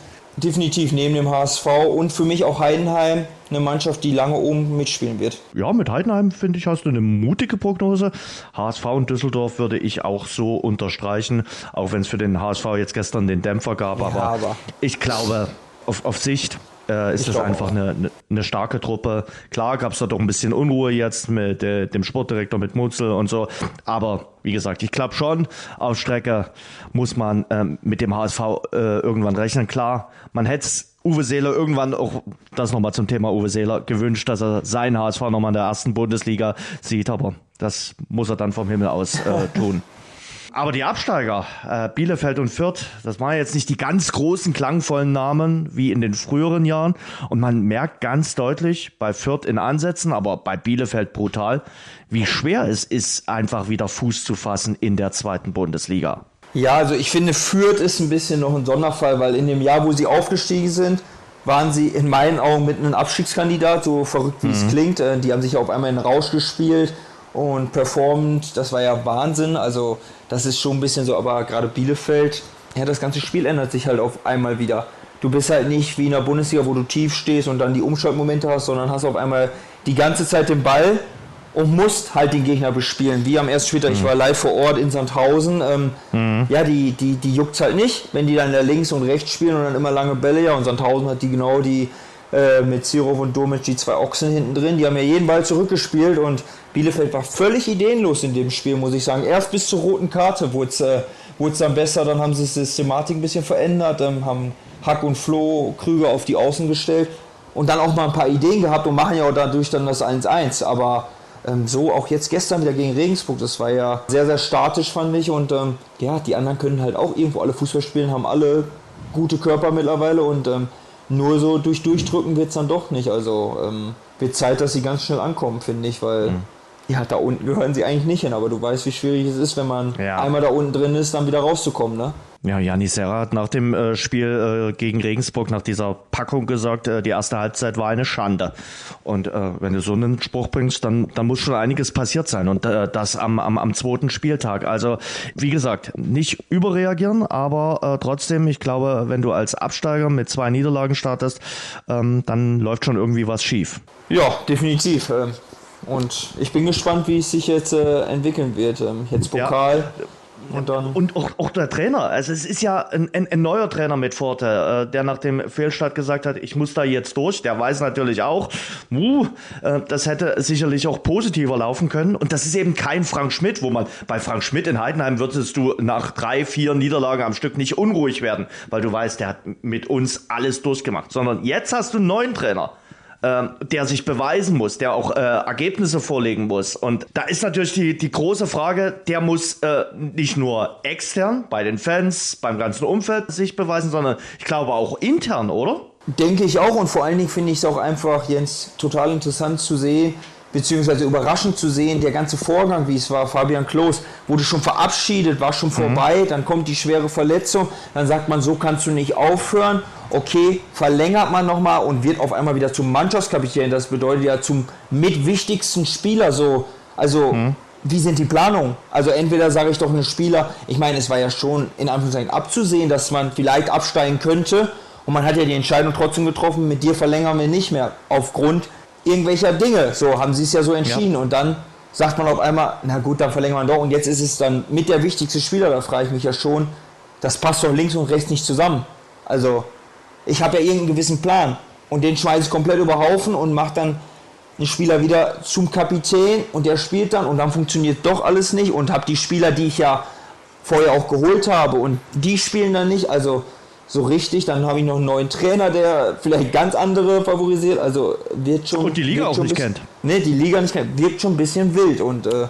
definitiv neben dem HSV und für mich auch Heidenheim eine Mannschaft, die lange oben mitspielen wird. Ja, mit Heidenheim finde ich, hast du eine mutige Prognose. HSV und Düsseldorf würde ich auch so unterstreichen, auch wenn es für den HSV jetzt gestern den Dämpfer gab. Ja, aber, aber, ich glaube, auf, auf Sicht äh, ist ich das einfach eine, eine, eine, starke Truppe. Klar gab es da doch ein bisschen Unruhe jetzt mit äh, dem Sportdirektor, mit Mutzel und so. Aber wie gesagt, ich glaube schon, auf Strecke muss man ähm, mit dem HSV äh, irgendwann rechnen. Klar, man hätte Uwe Seeler irgendwann auch, das nochmal zum Thema Uwe Seeler, gewünscht, dass er seinen HSV nochmal in der ersten Bundesliga sieht, aber das muss er dann vom Himmel aus äh, tun. Aber die Absteiger, äh, Bielefeld und Fürth, das waren jetzt nicht die ganz großen, klangvollen Namen wie in den früheren Jahren. Und man merkt ganz deutlich bei Fürth in Ansätzen, aber bei Bielefeld brutal, wie schwer es ist, einfach wieder Fuß zu fassen in der zweiten Bundesliga. Ja, also ich finde, Fürth ist ein bisschen noch ein Sonderfall, weil in dem Jahr, wo sie aufgestiegen sind, waren sie in meinen Augen mit einem Abstiegskandidat, so verrückt wie mhm. es klingt. Äh, die haben sich auf einmal in den Rausch gespielt und performt. Das war ja Wahnsinn. Also das ist schon ein bisschen so, aber gerade Bielefeld, ja, das ganze Spiel ändert sich halt auf einmal wieder. Du bist halt nicht wie in der Bundesliga, wo du tief stehst und dann die Umschaltmomente hast, sondern hast auf einmal die ganze Zeit den Ball und musst halt den Gegner bespielen. Wie am ersten Spieltag, mhm. ich war live vor Ort in Sandhausen. Ähm, mhm. Ja, die, die, die juckt halt nicht, wenn die dann links und rechts spielen und dann immer lange Bälle. Ja, und Sandhausen hat die genau die äh, mit Sirov und Domic die zwei Ochsen hinten drin. Die haben ja jeden Ball zurückgespielt und Bielefeld war völlig ideenlos in dem Spiel, muss ich sagen. Erst bis zur roten Karte wurde es äh, dann besser, dann haben sie die Systematik ein bisschen verändert, ähm, haben Hack und Flo Krüger auf die Außen gestellt und dann auch mal ein paar Ideen gehabt und machen ja auch dadurch dann das 1-1. Aber ähm, so auch jetzt gestern wieder gegen Regensburg, das war ja sehr, sehr statisch, fand ich. Und ähm, ja, die anderen können halt auch irgendwo alle Fußball spielen, haben alle gute Körper mittlerweile und ähm, nur so durch Durchdrücken wird es dann doch nicht. Also ähm, wird Zeit, dass sie ganz schnell ankommen, finde ich, weil. Mhm ja, da unten gehören sie eigentlich nicht hin, aber du weißt, wie schwierig es ist, wenn man ja. einmal da unten drin ist, dann wieder rauszukommen, ne? Ja, Janis Serra hat nach dem äh, Spiel äh, gegen Regensburg, nach dieser Packung gesagt, äh, die erste Halbzeit war eine Schande. Und äh, wenn du so einen Spruch bringst, dann, dann muss schon einiges passiert sein. Und äh, das am, am, am zweiten Spieltag. Also, wie gesagt, nicht überreagieren, aber äh, trotzdem, ich glaube, wenn du als Absteiger mit zwei Niederlagen startest, ähm, dann läuft schon irgendwie was schief. Ja, definitiv. Ähm, und ich bin gespannt, wie es sich jetzt äh, entwickeln wird. Ähm, jetzt Pokal. Ja. Und, dann und auch, auch, der Trainer. Also es ist ja ein, ein, ein neuer Trainer mit Forte, äh, der nach dem Fehlstart gesagt hat, ich muss da jetzt durch. Der weiß natürlich auch, uh, äh, das hätte sicherlich auch positiver laufen können. Und das ist eben kein Frank Schmidt, wo man bei Frank Schmidt in Heidenheim würdest du nach drei, vier Niederlagen am Stück nicht unruhig werden, weil du weißt, der hat mit uns alles durchgemacht. Sondern jetzt hast du einen neuen Trainer ähm, der sich beweisen muss, der auch äh, Ergebnisse vorlegen muss. Und da ist natürlich die, die große Frage, der muss äh, nicht nur extern bei den Fans, beim ganzen Umfeld sich beweisen, sondern ich glaube auch intern, oder? Denke ich auch und vor allen Dingen finde ich es auch einfach, Jens, total interessant zu sehen, beziehungsweise überraschend zu sehen, der ganze Vorgang, wie es war. Fabian Klos wurde schon verabschiedet, war schon mhm. vorbei, dann kommt die schwere Verletzung, dann sagt man, so kannst du nicht aufhören. Okay, verlängert man nochmal und wird auf einmal wieder zum Mannschaftskapitän. Das bedeutet ja zum mitwichtigsten Spieler so. Also, mhm. wie sind die Planungen? Also, entweder sage ich doch einen Spieler, ich meine, es war ja schon in Anführungszeichen abzusehen, dass man vielleicht absteigen könnte. Und man hat ja die Entscheidung trotzdem getroffen, mit dir verlängern wir nicht mehr, aufgrund irgendwelcher Dinge. So haben sie es ja so entschieden. Ja. Und dann sagt man auf einmal, na gut, dann verlängern wir doch. Und jetzt ist es dann mit der wichtigste Spieler, da frage ich mich ja schon, das passt doch links und rechts nicht zusammen. Also, ich habe ja irgendeinen gewissen Plan. Und den schmeiße ich komplett über Haufen und mache dann einen Spieler wieder zum Kapitän und der spielt dann und dann funktioniert doch alles nicht und habe die Spieler, die ich ja vorher auch geholt habe und die spielen dann nicht. Also so richtig. Dann habe ich noch einen neuen Trainer, der vielleicht ganz andere favorisiert. Also wird schon. Und die Liga auch nicht bisschen, kennt. Ne, die Liga nicht kennt. Wirkt schon ein bisschen wild. Und äh,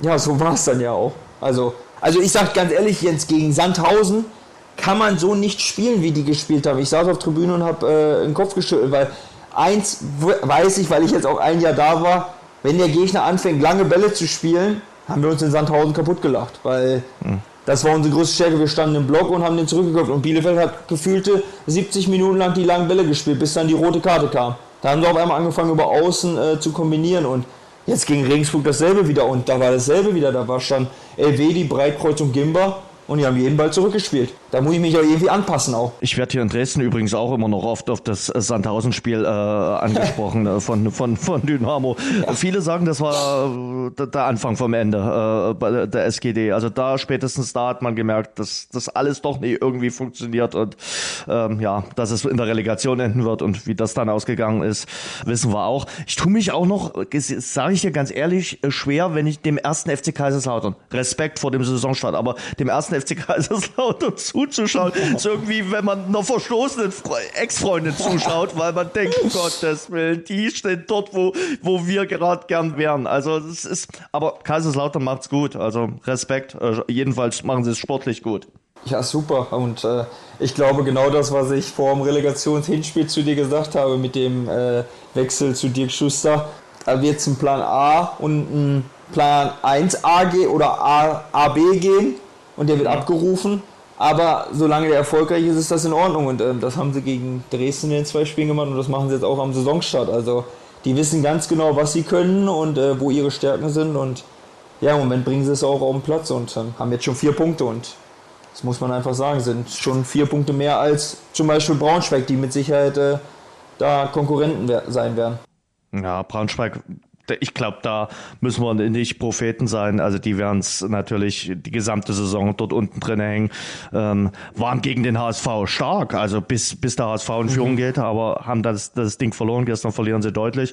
ja, so war es dann ja auch. Also, also ich sage ganz ehrlich, Jens, gegen Sandhausen kann man so nicht spielen, wie die gespielt haben. Ich saß auf Tribüne und habe äh, den Kopf geschüttelt, weil eins weiß ich, weil ich jetzt auch ein Jahr da war, wenn der Gegner anfängt, lange Bälle zu spielen, haben wir uns in Sandhausen kaputt gelacht, weil hm. Das war unsere größte Stärke. Wir standen im Block und haben den zurückgeköpft. Und Bielefeld hat gefühlte 70 Minuten lang die langen Bälle gespielt, bis dann die rote Karte kam. Da haben wir auf einmal angefangen, über Außen äh, zu kombinieren. Und jetzt gegen Regensburg dasselbe wieder. Und da war dasselbe wieder. Da war schon LW, die Breitkreuz und Gimba und die haben jeden Ball zurückgespielt. Da muss ich mich auch irgendwie anpassen auch. Ich werde hier in Dresden übrigens auch immer noch oft auf das Sandhausen-Spiel äh, angesprochen äh, von, von, von Dynamo. Ja. Viele sagen, das war äh, der Anfang vom Ende äh, bei der SGD. Also da spätestens da hat man gemerkt, dass das alles doch nicht irgendwie funktioniert und ähm, ja, dass es in der Relegation enden wird und wie das dann ausgegangen ist, wissen wir auch. Ich tue mich auch noch, sage ich dir ganz ehrlich, schwer, wenn ich dem ersten FC Kaiserslautern, Respekt vor dem Saisonstart, aber dem ersten FC Kaiserslautern zuzuschauen. so irgendwie, wenn man einer verstoßenen Ex-Freundin zuschaut, weil man denkt, Gottes Willen, die stehen dort, wo, wo wir gerade gern wären. Also es ist, aber Kaiserslautern macht's gut. Also Respekt. Äh, jedenfalls machen sie es sportlich gut. Ja, super. Und äh, ich glaube genau das, was ich vor dem Relegationshinspiel zu dir gesagt habe, mit dem äh, Wechsel zu Dirk Schuster. Da wird es einen Plan A und einen Plan 1A oder A, AB gehen und der wird abgerufen. Aber solange der erfolgreich ist, ist das in Ordnung. Und ähm, das haben sie gegen Dresden in den zwei Spielen gemacht und das machen sie jetzt auch am Saisonstart. Also die wissen ganz genau, was sie können und äh, wo ihre Stärken sind. Und ja, im Moment bringen sie es auch auf den Platz und ähm, haben jetzt schon vier Punkte. Und das muss man einfach sagen, sind schon vier Punkte mehr als zum Beispiel Braunschweig, die mit Sicherheit äh, da Konkurrenten sein werden. Ja, Braunschweig ich glaube, da müssen wir nicht Propheten sein. Also die werden es natürlich die gesamte Saison dort unten drin hängen. Ähm, waren gegen den HSV stark, also bis, bis der HSV in Führung mhm. geht, aber haben das, das Ding verloren. Gestern verlieren sie deutlich.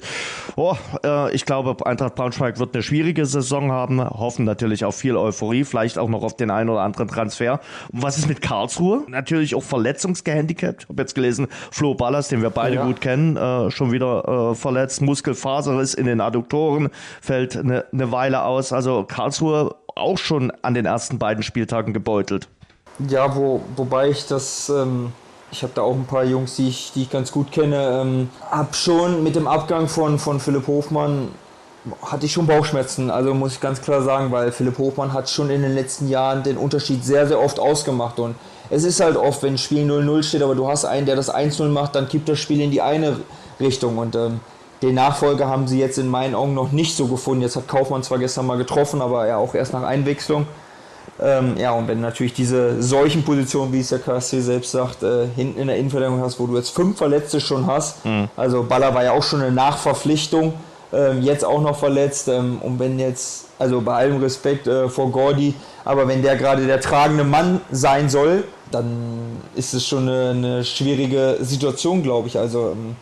Oh, äh, ich glaube, Eintracht Braunschweig wird eine schwierige Saison haben, hoffen natürlich auf viel Euphorie, vielleicht auch noch auf den einen oder anderen Transfer. Und was ist mit Karlsruhe? Natürlich auch verletzungsgehandicapt. Ich habe jetzt gelesen, Flo Ballas, den wir beide ja. gut kennen, äh, schon wieder äh, verletzt. Muskelfaser ist in den Adduktoren Toren, fällt eine, eine Weile aus. Also Karlsruhe auch schon an den ersten beiden Spieltagen gebeutelt. Ja, wo, wobei ich das, ähm, ich habe da auch ein paar Jungs, die ich, die ich ganz gut kenne, ähm, habe schon mit dem Abgang von, von Philipp Hofmann hatte ich schon Bauchschmerzen, also muss ich ganz klar sagen, weil Philipp Hofmann hat schon in den letzten Jahren den Unterschied sehr, sehr oft ausgemacht und es ist halt oft, wenn ein Spiel 0-0 steht, aber du hast einen, der das 1-0 macht, dann kippt das Spiel in die eine Richtung und ähm, den Nachfolger haben sie jetzt in meinen Augen noch nicht so gefunden. Jetzt hat Kaufmann zwar gestern mal getroffen, aber ja auch erst nach Einwechslung. Ähm, ja, und wenn natürlich diese solchen Positionen, wie es der KSC selbst sagt, äh, hinten in der Innenverteidigung hast, wo du jetzt fünf Verletzte schon hast, mhm. also Baller war ja auch schon eine Nachverpflichtung, ähm, jetzt auch noch verletzt. Ähm, und wenn jetzt, also bei allem Respekt äh, vor Gordy, aber wenn der gerade der tragende Mann sein soll, dann ist es schon eine, eine schwierige Situation, glaube ich. Also ähm,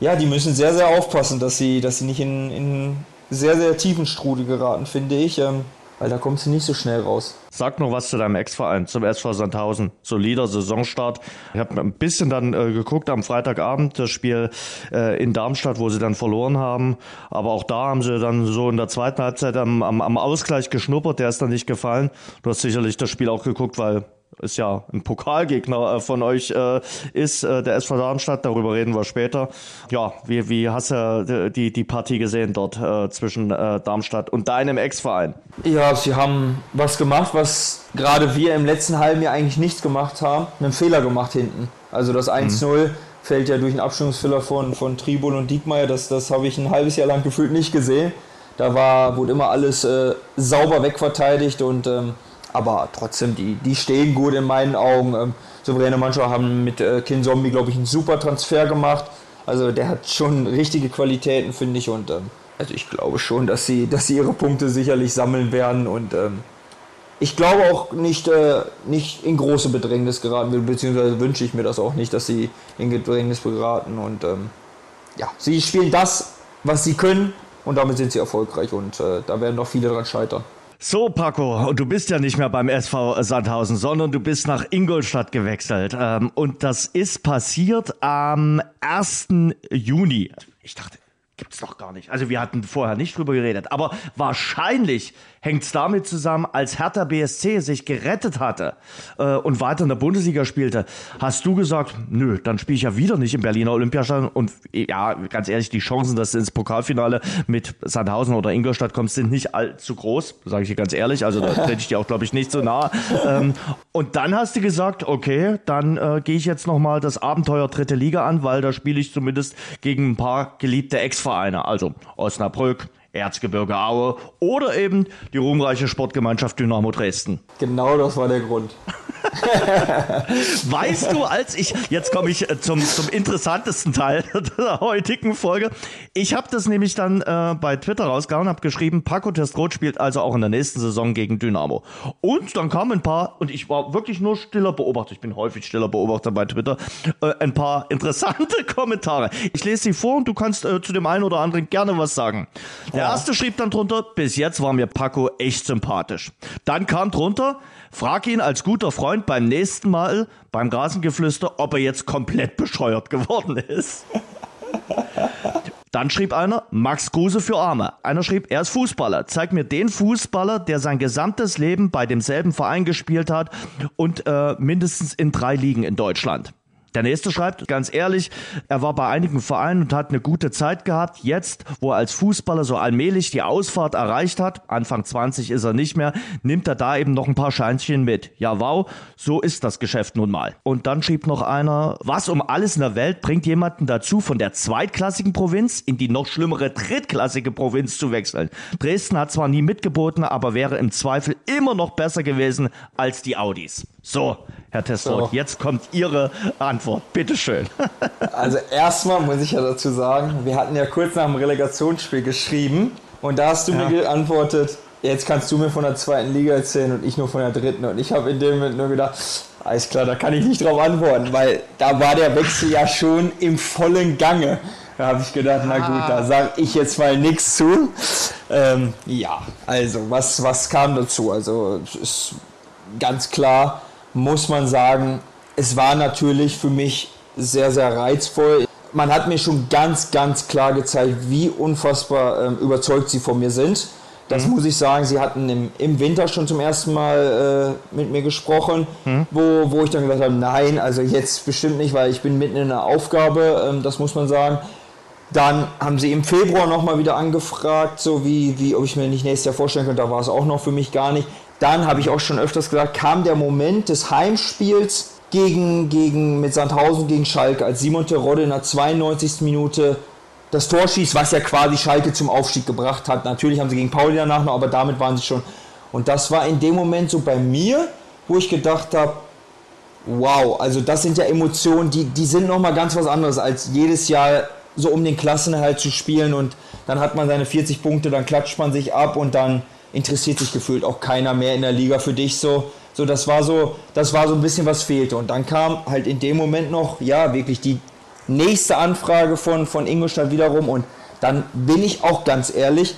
ja, die müssen sehr, sehr aufpassen, dass sie, dass sie nicht in, in sehr, sehr tiefen Strudel geraten, finde ich. Ähm, weil da kommt sie nicht so schnell raus. Sag noch was zu deinem Ex-Verein, zum SV Sandhausen. Solider Saisonstart. Ich habe ein bisschen dann äh, geguckt am Freitagabend, das Spiel äh, in Darmstadt, wo sie dann verloren haben. Aber auch da haben sie dann so in der zweiten Halbzeit am, am, am Ausgleich geschnuppert, der ist dann nicht gefallen. Du hast sicherlich das Spiel auch geguckt, weil ist ja ein Pokalgegner äh, von euch äh, ist, äh, der SV Darmstadt, darüber reden wir später. Ja, wie, wie hast du die, die Partie gesehen dort zwischen Darmstadt und deinem Ex-Verein? Ja, sie haben was gemacht, was gerade wir im letzten halben Jahr eigentlich nichts gemacht haben, einen Fehler gemacht hinten. Also das 1-0 mhm. fällt ja durch einen Abstimmungsfehler von, von Tribul und Diekmeyer, das, das habe ich ein halbes Jahr lang gefühlt nicht gesehen. Da war, wurde immer alles äh, sauber wegverteidigt und ähm, aber trotzdem, die, die stehen gut in meinen Augen. Ähm, souveräne Mannschaft haben mit äh, Kin Zombie, glaube ich, einen super Transfer gemacht. Also der hat schon richtige Qualitäten, finde ich. Und ähm, also ich glaube schon, dass sie, dass sie ihre Punkte sicherlich sammeln werden. Und ähm, ich glaube auch nicht, äh, nicht in große Bedrängnis geraten will, beziehungsweise wünsche ich mir das auch nicht, dass sie in Bedrängnis geraten. Und ähm, ja, sie spielen das, was sie können. Und damit sind sie erfolgreich. Und äh, da werden noch viele dran scheitern. So, Paco, du bist ja nicht mehr beim SV Sandhausen, sondern du bist nach Ingolstadt gewechselt. Ähm, und das ist passiert am 1. Juni. Ich dachte, gibt's doch gar nicht. Also wir hatten vorher nicht drüber geredet. Aber wahrscheinlich hängt es damit zusammen, als Hertha BSC sich gerettet hatte äh, und weiter in der Bundesliga spielte, hast du gesagt, nö, dann spiele ich ja wieder nicht im Berliner Olympiastadion. Und ja, ganz ehrlich, die Chancen, dass du ins Pokalfinale mit Sandhausen oder Ingolstadt kommst, sind nicht allzu groß, sage ich dir ganz ehrlich. Also da hätte ich dir auch, glaube ich, nicht so nah. Ähm, und dann hast du gesagt, okay, dann äh, gehe ich jetzt nochmal das Abenteuer dritte Liga an, weil da spiele ich zumindest gegen ein paar geliebte Ex-Vereine. Also Osnabrück, Erzgebirge Aue oder eben die ruhmreiche Sportgemeinschaft Dynamo Dresden. Genau das war der Grund. weißt du, als ich, jetzt komme ich äh, zum, zum interessantesten Teil der heutigen Folge. Ich habe das nämlich dann äh, bei Twitter rausgehauen, habe geschrieben, Paco Testrot spielt also auch in der nächsten Saison gegen Dynamo. Und dann kamen ein paar, und ich war wirklich nur stiller Beobachter, ich bin häufig stiller Beobachter bei Twitter, äh, ein paar interessante Kommentare. Ich lese sie vor und du kannst äh, zu dem einen oder anderen gerne was sagen. Der ja. erste schrieb dann drunter, bis jetzt war mir Paco echt sympathisch. Dann kam drunter, Frag ihn als guter Freund beim nächsten Mal beim Rasengeflüster, ob er jetzt komplett bescheuert geworden ist. Dann schrieb einer, Max Kruse für Arme. Einer schrieb, er ist Fußballer. Zeig mir den Fußballer, der sein gesamtes Leben bei demselben Verein gespielt hat und äh, mindestens in drei Ligen in Deutschland. Der nächste schreibt, ganz ehrlich, er war bei einigen Vereinen und hat eine gute Zeit gehabt. Jetzt, wo er als Fußballer so allmählich die Ausfahrt erreicht hat, Anfang 20 ist er nicht mehr, nimmt er da eben noch ein paar Scheinchen mit. Ja, wow, so ist das Geschäft nun mal. Und dann schrieb noch einer, was um alles in der Welt bringt jemanden dazu, von der zweitklassigen Provinz in die noch schlimmere drittklassige Provinz zu wechseln. Dresden hat zwar nie mitgeboten, aber wäre im Zweifel immer noch besser gewesen als die Audis. So, Herr Testroth, so. jetzt kommt Ihre Antwort. Bitte schön. also erstmal muss ich ja dazu sagen, wir hatten ja kurz nach dem Relegationsspiel geschrieben und da hast du ja. mir geantwortet, jetzt kannst du mir von der zweiten Liga erzählen und ich nur von der dritten. Und ich habe in dem Moment nur gedacht, alles klar, da kann ich nicht drauf antworten, weil da war der Wechsel ja schon im vollen Gange. Da habe ich gedacht, na gut, da sage ich jetzt mal nichts zu. Ähm, ja, also was, was kam dazu? Also es ist ganz klar, muss man sagen, es war natürlich für mich sehr, sehr reizvoll. Man hat mir schon ganz, ganz klar gezeigt, wie unfassbar ähm, überzeugt sie von mir sind. Das mhm. muss ich sagen, sie hatten im, im Winter schon zum ersten Mal äh, mit mir gesprochen, mhm. wo, wo ich dann gesagt habe, nein, also jetzt bestimmt nicht, weil ich bin mitten in einer Aufgabe, ähm, das muss man sagen. Dann haben sie im Februar nochmal wieder angefragt, so wie, wie, ob ich mir nicht nächstes Jahr vorstellen könnte, da war es auch noch für mich gar nicht. Dann habe ich auch schon öfters gesagt, kam der Moment des Heimspiels gegen, gegen, mit Sandhausen gegen Schalke, als Simon Terodde in der 92. Minute das Tor schießt, was ja quasi Schalke zum Aufstieg gebracht hat. Natürlich haben sie gegen Pauli danach noch, aber damit waren sie schon. Und das war in dem Moment so bei mir, wo ich gedacht habe, wow, also das sind ja Emotionen, die, die sind nochmal ganz was anderes, als jedes Jahr so um den Klassenerhalt zu spielen und dann hat man seine 40 Punkte, dann klatscht man sich ab und dann interessiert sich gefühlt auch keiner mehr in der Liga für dich so. So, das war so, das war so ein bisschen was fehlte. Und dann kam halt in dem Moment noch, ja, wirklich die nächste Anfrage von, von Ingolstadt wiederum. Und dann bin ich auch ganz ehrlich,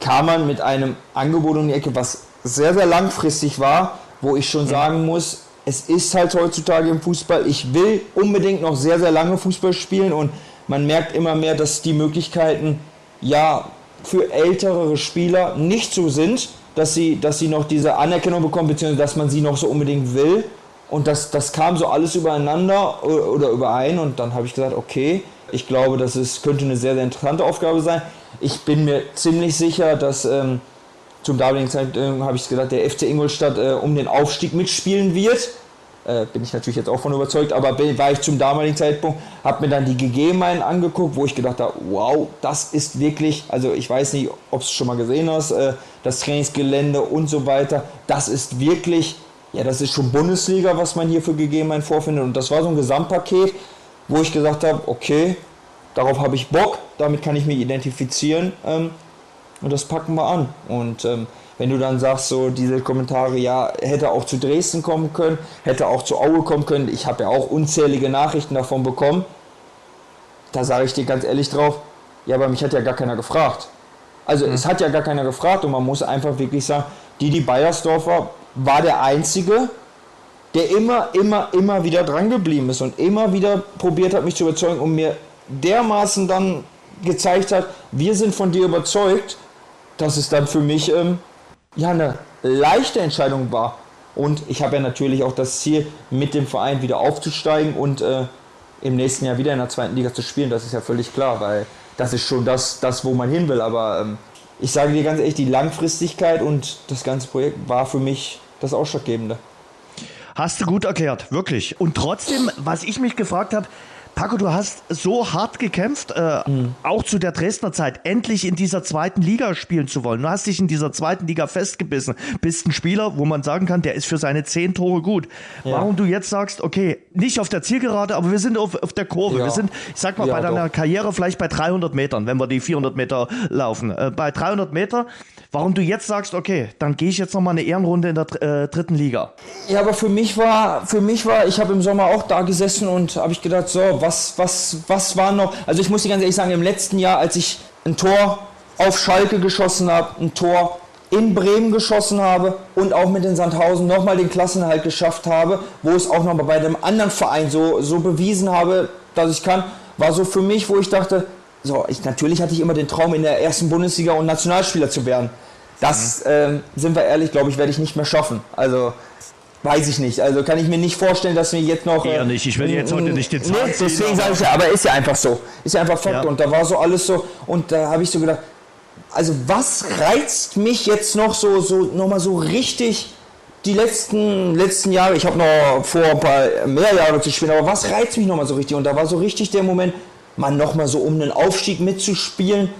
kam man mit einem Angebot um die Ecke, was sehr, sehr langfristig war, wo ich schon mhm. sagen muss, es ist halt heutzutage im Fußball, ich will unbedingt noch sehr, sehr lange Fußball spielen und man merkt immer mehr, dass die Möglichkeiten ja für ältere Spieler nicht so sind, dass sie, dass sie noch diese Anerkennung bekommen, beziehungsweise dass man sie noch so unbedingt will. Und das, das kam so alles übereinander oder überein und dann habe ich gesagt, okay, ich glaube, das ist, könnte eine sehr, sehr interessante Aufgabe sein. Ich bin mir ziemlich sicher, dass ähm, zum damaligen Zeitpunkt, äh, habe ich gesagt, der FC Ingolstadt äh, um den Aufstieg mitspielen wird. Äh, bin ich natürlich jetzt auch von überzeugt, aber bin, war ich zum damaligen Zeitpunkt, habe mir dann die Gegebenheiten angeguckt, wo ich gedacht habe, wow, das ist wirklich, also ich weiß nicht, ob es schon mal gesehen hast, äh, das Trainingsgelände und so weiter, das ist wirklich, ja, das ist schon Bundesliga, was man hier für Gegebenheiten vorfindet. Und das war so ein Gesamtpaket, wo ich gesagt habe, okay, darauf habe ich Bock, damit kann ich mich identifizieren ähm, und das packen wir an. Und ähm, wenn du dann sagst, so diese Kommentare, ja, hätte auch zu Dresden kommen können, hätte auch zu Aue kommen können, ich habe ja auch unzählige Nachrichten davon bekommen, da sage ich dir ganz ehrlich drauf, ja, aber mich hat ja gar keiner gefragt. Also mhm. es hat ja gar keiner gefragt und man muss einfach wirklich sagen, Didi Beiersdorfer war der Einzige, der immer, immer, immer wieder dran geblieben ist und immer wieder probiert hat, mich zu überzeugen und mir dermaßen dann gezeigt hat, wir sind von dir überzeugt, dass es dann für mich ähm, ja eine leichte Entscheidung war. Und ich habe ja natürlich auch das Ziel, mit dem Verein wieder aufzusteigen und äh, im nächsten Jahr wieder in der zweiten Liga zu spielen. Das ist ja völlig klar, weil das ist schon das, das wo man hin will. Aber ähm, ich sage dir ganz ehrlich, die Langfristigkeit und das ganze Projekt war für mich das Ausschlaggebende. Hast du gut erklärt, wirklich. Und trotzdem, was ich mich gefragt habe, Paco, du hast so hart gekämpft, äh, mhm. auch zu der Dresdner Zeit, endlich in dieser zweiten Liga spielen zu wollen. Du hast dich in dieser zweiten Liga festgebissen. Bist ein Spieler, wo man sagen kann, der ist für seine zehn Tore gut. Ja. Warum du jetzt sagst, okay, nicht auf der Zielgerade, aber wir sind auf, auf der Kurve. Ja. Wir sind, ich sag mal, ja, bei deiner doch. Karriere vielleicht bei 300 Metern, wenn wir die 400 Meter laufen. Äh, bei 300 Meter warum du jetzt sagst, okay, dann gehe ich jetzt nochmal eine Ehrenrunde in der äh, dritten Liga. Ja, aber für mich war, für mich war, ich habe im Sommer auch da gesessen und habe ich gedacht, so, was, was, was war noch? Also ich muss dir ganz ehrlich sagen, im letzten Jahr, als ich ein Tor auf Schalke geschossen habe, ein Tor in Bremen geschossen habe und auch mit den Sandhausen nochmal den Klassenhalt geschafft habe, wo es auch nochmal bei einem anderen Verein so, so bewiesen habe, dass ich kann, war so für mich, wo ich dachte, so, ich, natürlich hatte ich immer den Traum, in der ersten Bundesliga und Nationalspieler zu werden. Das, mhm. ähm, sind wir ehrlich, glaube ich, werde ich nicht mehr schaffen. Also, weiß ich nicht. Also kann ich mir nicht vorstellen, dass wir jetzt noch. Eher äh, nicht. Ich will jetzt heute nicht den Zahn nee, Deswegen sage ich ja, aber ist ja einfach so. Ist ja einfach Fakt. Ja. Und da war so alles so. Und da habe ich so gedacht, also was reizt mich jetzt noch so, so nochmal so richtig die letzten, letzten Jahre? Ich habe noch vor ein paar mehr Jahre zu spielen, aber was reizt mich nochmal so richtig? Und da war so richtig der Moment, man nochmal so um einen Aufstieg mitzuspielen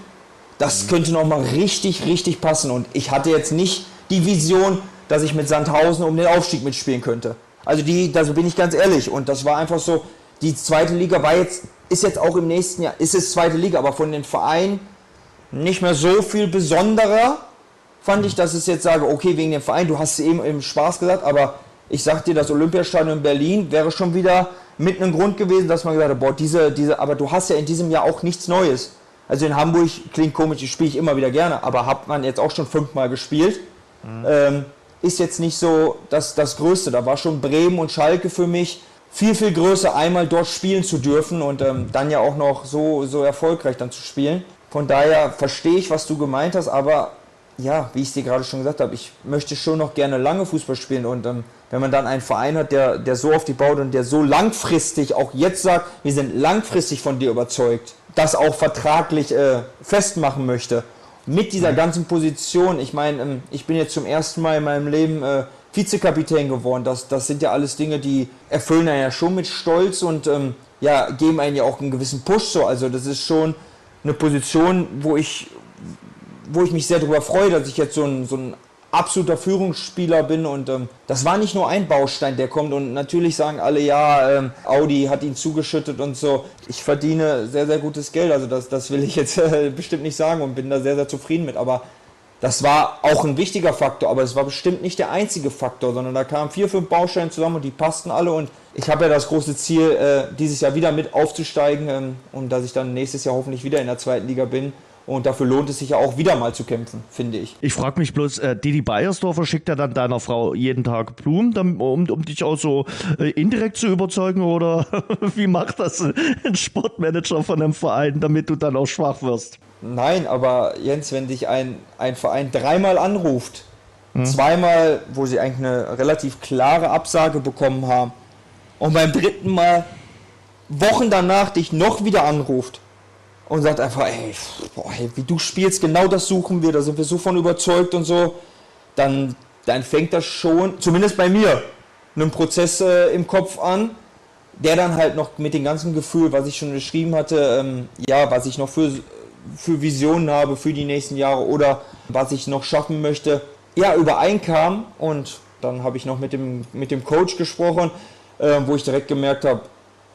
das könnte nochmal richtig, richtig passen. Und ich hatte jetzt nicht die Vision, dass ich mit Sandhausen um den Aufstieg mitspielen könnte. Also die, da bin ich ganz ehrlich. Und das war einfach so, die zweite Liga war jetzt, ist jetzt auch im nächsten Jahr, ist es zweite Liga, aber von den Vereinen nicht mehr so viel besonderer, fand ich, dass ich jetzt sage, okay, wegen dem Verein, du hast es eben im Spaß gesagt, aber ich sag dir, das Olympiastadion in Berlin wäre schon wieder mit einem Grund gewesen, dass man gesagt hat, boah, diese, diese, aber du hast ja in diesem Jahr auch nichts Neues. Also in Hamburg klingt komisch, die spiele ich immer wieder gerne, aber hat man jetzt auch schon fünfmal gespielt. Mhm. Ähm, ist jetzt nicht so das, das Größte. Da war schon Bremen und Schalke für mich viel, viel größer, einmal dort spielen zu dürfen und ähm, dann ja auch noch so, so erfolgreich dann zu spielen. Von daher verstehe ich, was du gemeint hast, aber ja, wie ich es dir gerade schon gesagt habe, ich möchte schon noch gerne lange Fußball spielen und ähm, wenn man dann einen Verein hat, der, der so auf die baut und der so langfristig auch jetzt sagt, wir sind langfristig von dir überzeugt, das auch vertraglich äh, festmachen möchte. Mit dieser ganzen Position, ich meine, ähm, ich bin jetzt zum ersten Mal in meinem Leben äh, Vizekapitän geworden. Das, das sind ja alles Dinge, die erfüllen einen ja schon mit Stolz und ähm, ja, geben einen ja auch einen gewissen Push so. Also das ist schon eine Position, wo ich, wo ich mich sehr darüber freue, dass ich jetzt so ein, so ein absoluter Führungsspieler bin und ähm, das war nicht nur ein Baustein, der kommt und natürlich sagen alle, ja, ähm, Audi hat ihn zugeschüttet und so. Ich verdiene sehr, sehr gutes Geld, also das, das will ich jetzt äh, bestimmt nicht sagen und bin da sehr, sehr zufrieden mit, aber das war auch ein wichtiger Faktor, aber es war bestimmt nicht der einzige Faktor, sondern da kamen vier, fünf Bausteine zusammen und die passten alle und ich habe ja das große Ziel, äh, dieses Jahr wieder mit aufzusteigen ähm, und dass ich dann nächstes Jahr hoffentlich wieder in der zweiten Liga bin und dafür lohnt es sich ja auch wieder mal zu kämpfen, finde ich. Ich frage mich bloß, äh, Didi Beiersdorfer schickt ja dann deiner Frau jeden Tag Blumen, um, um dich auch so äh, indirekt zu überzeugen? Oder wie macht das ein Sportmanager von einem Verein, damit du dann auch schwach wirst? Nein, aber Jens, wenn dich ein, ein Verein dreimal anruft, Mhm. Zweimal, wo sie eigentlich eine relativ klare Absage bekommen haben. Und beim dritten Mal, Wochen danach, dich noch wieder anruft und sagt einfach, ey, boah, ey, wie du spielst, genau das suchen wir, da sind wir so von überzeugt und so, dann, dann fängt das schon, zumindest bei mir, einen Prozess äh, im Kopf an, der dann halt noch mit dem ganzen Gefühl, was ich schon geschrieben hatte, ähm, ja, was ich noch für, für Visionen habe für die nächsten Jahre oder was ich noch schaffen möchte, ja, übereinkam und dann habe ich noch mit dem, mit dem Coach gesprochen, äh, wo ich direkt gemerkt habe,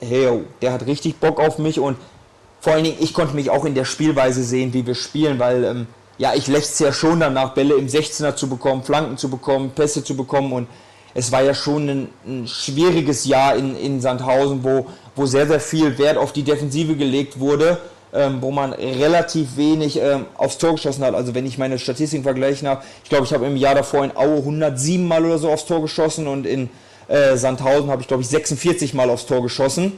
hey, der hat richtig Bock auf mich und vor allen Dingen, ich konnte mich auch in der Spielweise sehen, wie wir spielen, weil ähm, ja, ich lächze ja schon danach, Bälle im 16er zu bekommen, Flanken zu bekommen, Pässe zu bekommen und es war ja schon ein, ein schwieriges Jahr in, in Sandhausen, wo, wo sehr, sehr viel Wert auf die Defensive gelegt wurde, ähm, wo man relativ wenig ähm, aufs Tor geschossen hat. Also wenn ich meine Statistiken vergleichen habe, ich glaube, ich habe im Jahr davor in Aue 107 Mal oder so aufs Tor geschossen und in äh, Sandhausen habe ich, glaube ich, 46 Mal aufs Tor geschossen.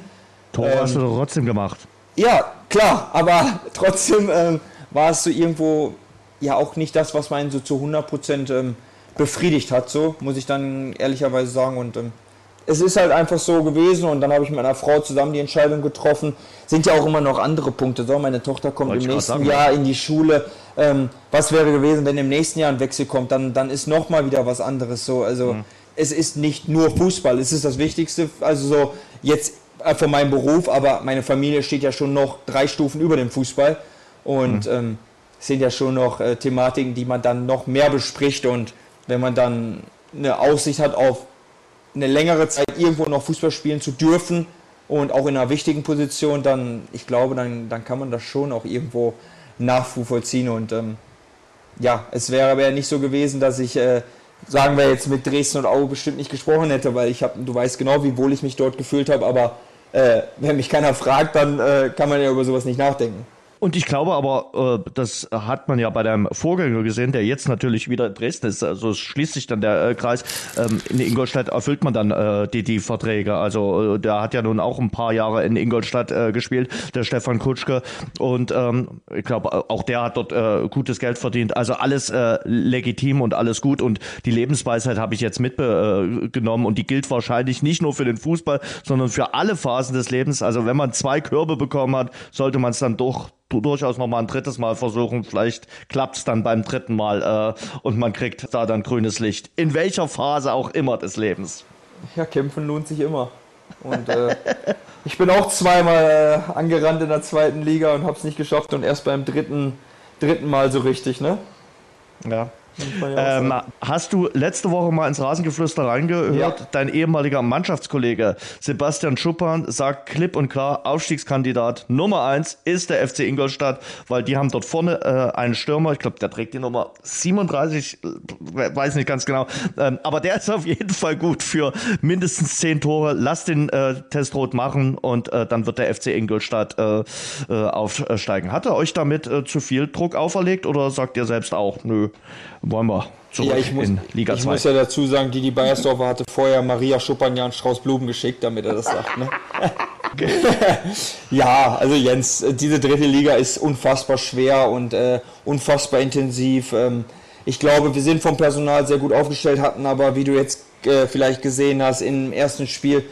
Tor ähm, hast du doch trotzdem gemacht. Ja, klar, aber trotzdem ähm, war es so irgendwo ja auch nicht das, was man so zu 100 Prozent ähm, befriedigt hat, so muss ich dann ehrlicherweise sagen. Und ähm, es ist halt einfach so gewesen und dann habe ich mit meiner Frau zusammen die Entscheidung getroffen. Sind ja auch immer noch andere Punkte. So, meine Tochter kommt Wollte im nächsten sagen, Jahr in die Schule. Ähm, was wäre gewesen, wenn im nächsten Jahr ein Wechsel kommt? Dann, dann ist nochmal wieder was anderes. So, also mhm. es ist nicht nur Fußball, es ist das Wichtigste. Also so jetzt von meinem Beruf, aber meine Familie steht ja schon noch drei Stufen über dem Fußball und mhm. ähm, sind ja schon noch äh, Thematiken, die man dann noch mehr bespricht und wenn man dann eine Aussicht hat auf eine längere Zeit irgendwo noch Fußball spielen zu dürfen und auch in einer wichtigen Position, dann, ich glaube, dann, dann kann man das schon auch irgendwo nachvollziehen. Und ähm, ja, es wäre aber ja nicht so gewesen, dass ich, äh, sagen wir jetzt mit Dresden und Aue bestimmt nicht gesprochen hätte, weil ich habe, du weißt genau, wie wohl ich mich dort gefühlt habe, aber äh, wenn mich keiner fragt, dann äh, kann man ja über sowas nicht nachdenken. Und ich glaube aber, äh, das hat man ja bei deinem Vorgänger gesehen, der jetzt natürlich wieder in Dresden ist. Also schließt sich dann der äh, Kreis. Ähm, in Ingolstadt erfüllt man dann äh, die, die Verträge. Also der hat ja nun auch ein paar Jahre in Ingolstadt gespielt, der Stefan Kutschke. Und ähm, ich glaube, auch der hat dort gutes Geld verdient. Also alles legitim und alles gut. Und die Lebensweisheit habe ich jetzt mitgenommen und die gilt wahrscheinlich nicht nur für den Fußball, sondern für alle Phasen des Lebens. Also wenn man zwei Körbe bekommen hat, sollte man es dann doch durchaus noch mal ein drittes Mal versuchen. Vielleicht klappt es dann beim dritten Mal äh, und man kriegt da dann grünes Licht. In welcher Phase auch immer des Lebens. Ja, kämpfen lohnt sich immer. Und äh, ich bin auch zweimal äh, angerannt in der zweiten Liga und habe es nicht geschafft und erst beim dritten, dritten Mal so richtig, ne? Ja, ähm, hast du letzte Woche mal ins Rasengeflüster reingehört? Ja. Dein ehemaliger Mannschaftskollege Sebastian Schuppan sagt klipp und klar, Aufstiegskandidat Nummer eins ist der FC Ingolstadt, weil die haben dort vorne äh, einen Stürmer, ich glaube, der trägt die Nummer 37, äh, weiß nicht ganz genau, ähm, aber der ist auf jeden Fall gut für mindestens zehn Tore. Lass den äh, Testrot machen und äh, dann wird der FC Ingolstadt äh, äh, aufsteigen. Hat er euch damit zu viel Druck auferlegt oder sagt ihr selbst auch, nö, wollen wir zurück ja, ich muss, in Liga 2. Ich muss ja dazu sagen, Didi Beiersdorfer hatte vorher Maria Schuppanjan Strauß Blumen geschickt, damit er das sagt. Ne? ja, also Jens, diese dritte Liga ist unfassbar schwer und äh, unfassbar intensiv. Ähm, ich glaube, wir sind vom Personal sehr gut aufgestellt, hatten aber, wie du jetzt äh, vielleicht gesehen hast, im ersten Spiel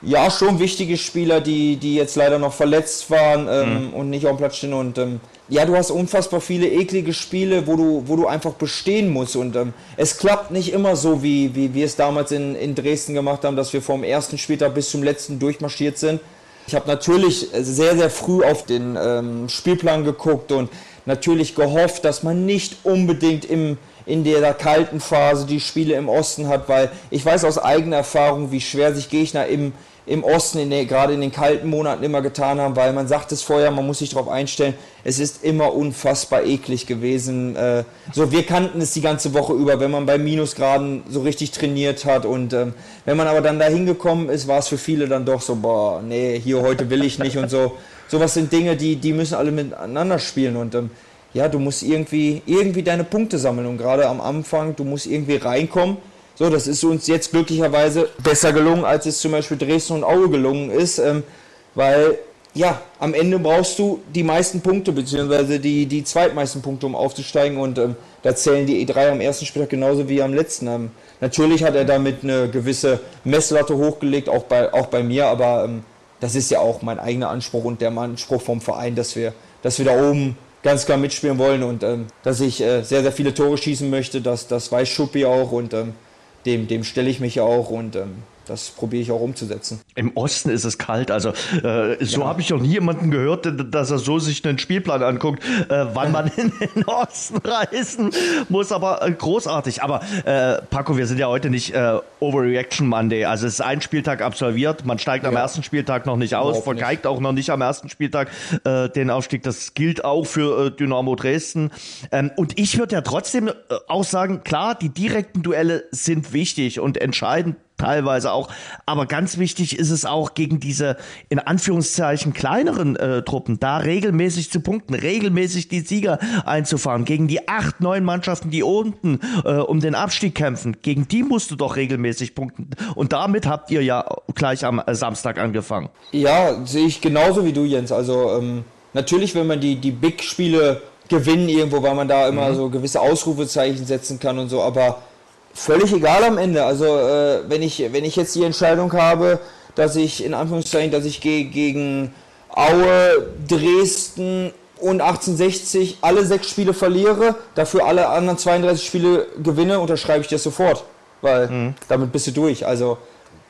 ja schon wichtige Spieler, die, die jetzt leider noch verletzt waren ähm, mhm. und nicht auf dem Platz stehen und ähm, ja, du hast unfassbar viele eklige Spiele, wo du, wo du einfach bestehen musst. Und ähm, es klappt nicht immer so, wie, wie wir es damals in, in Dresden gemacht haben, dass wir vom ersten Spieltag bis zum letzten durchmarschiert sind. Ich habe natürlich sehr, sehr früh auf den ähm, Spielplan geguckt und natürlich gehofft, dass man nicht unbedingt im, in der kalten Phase die Spiele im Osten hat, weil ich weiß aus eigener Erfahrung, wie schwer sich Gegner im, im Osten, in der, gerade in den kalten Monaten immer getan haben, weil man sagt es vorher, man muss sich darauf einstellen, es ist immer unfassbar eklig gewesen. Äh, so, wir kannten es die ganze Woche über, wenn man bei Minusgraden so richtig trainiert hat und ähm, wenn man aber dann da hingekommen ist, war es für viele dann doch so, boah, nee, hier heute will ich nicht und so. Sowas sind Dinge, die, die müssen alle miteinander spielen und ähm, ja, du musst irgendwie, irgendwie deine Punkte sammeln und gerade am Anfang, du musst irgendwie reinkommen so, das ist uns jetzt glücklicherweise besser gelungen, als es zum Beispiel Dresden und Aue gelungen ist, ähm, weil ja, am Ende brauchst du die meisten Punkte, beziehungsweise die, die zweitmeisten Punkte, um aufzusteigen. Und ähm, da zählen die E3 am ersten Spieltag genauso wie am letzten. Ähm, natürlich hat er damit eine gewisse Messlatte hochgelegt, auch bei, auch bei mir, aber ähm, das ist ja auch mein eigener Anspruch und der Anspruch vom Verein, dass wir, dass wir da oben ganz klar mitspielen wollen und ähm, dass ich äh, sehr, sehr viele Tore schießen möchte. Das, das weiß Schuppi auch und ähm, dem, dem stelle ich mich auch und ähm, das probiere ich auch umzusetzen. Im Osten ist es kalt. Also äh, so ja. habe ich noch nie jemanden gehört, dass er so sich einen Spielplan anguckt, äh, wann man in den Osten reisen muss. Aber äh, großartig. Aber äh, Paco, wir sind ja heute nicht äh, Overreaction Monday. Also es ist ein Spieltag absolviert. Man steigt ja. am ersten Spieltag noch nicht aus, vergeigt auch noch nicht am ersten Spieltag äh, den Aufstieg. Das gilt auch für Dynamo Dresden. Ähm, und ich würde ja trotzdem auch sagen, klar, die direkten Duelle sind wichtig und entscheidend teilweise auch. Aber ganz wichtig ist es auch gegen diese in Anführungszeichen kleineren äh, Truppen, da regelmäßig zu punkten, regelmäßig die Sieger einzufahren. Gegen die acht, neun Mannschaften, die unten äh, um den Abstieg kämpfen, gegen die musst du doch regelmäßig punkten. Und damit habt ihr ja gleich am äh, Samstag angefangen. Ja, sehe ich genauso wie du, Jens. Also ähm, natürlich, wenn man die, die Big-Spiele gewinnen irgendwo, weil man da immer mhm. so gewisse Ausrufezeichen setzen kann und so, aber völlig egal am Ende. Also äh, wenn, ich, wenn ich jetzt die Entscheidung habe, dass ich in Anführungszeichen, dass ich ge gegen Aue, Dresden und 1860 alle sechs Spiele verliere, dafür alle anderen 32 Spiele gewinne, unterschreibe ich das sofort. Weil mhm. damit bist du durch. Also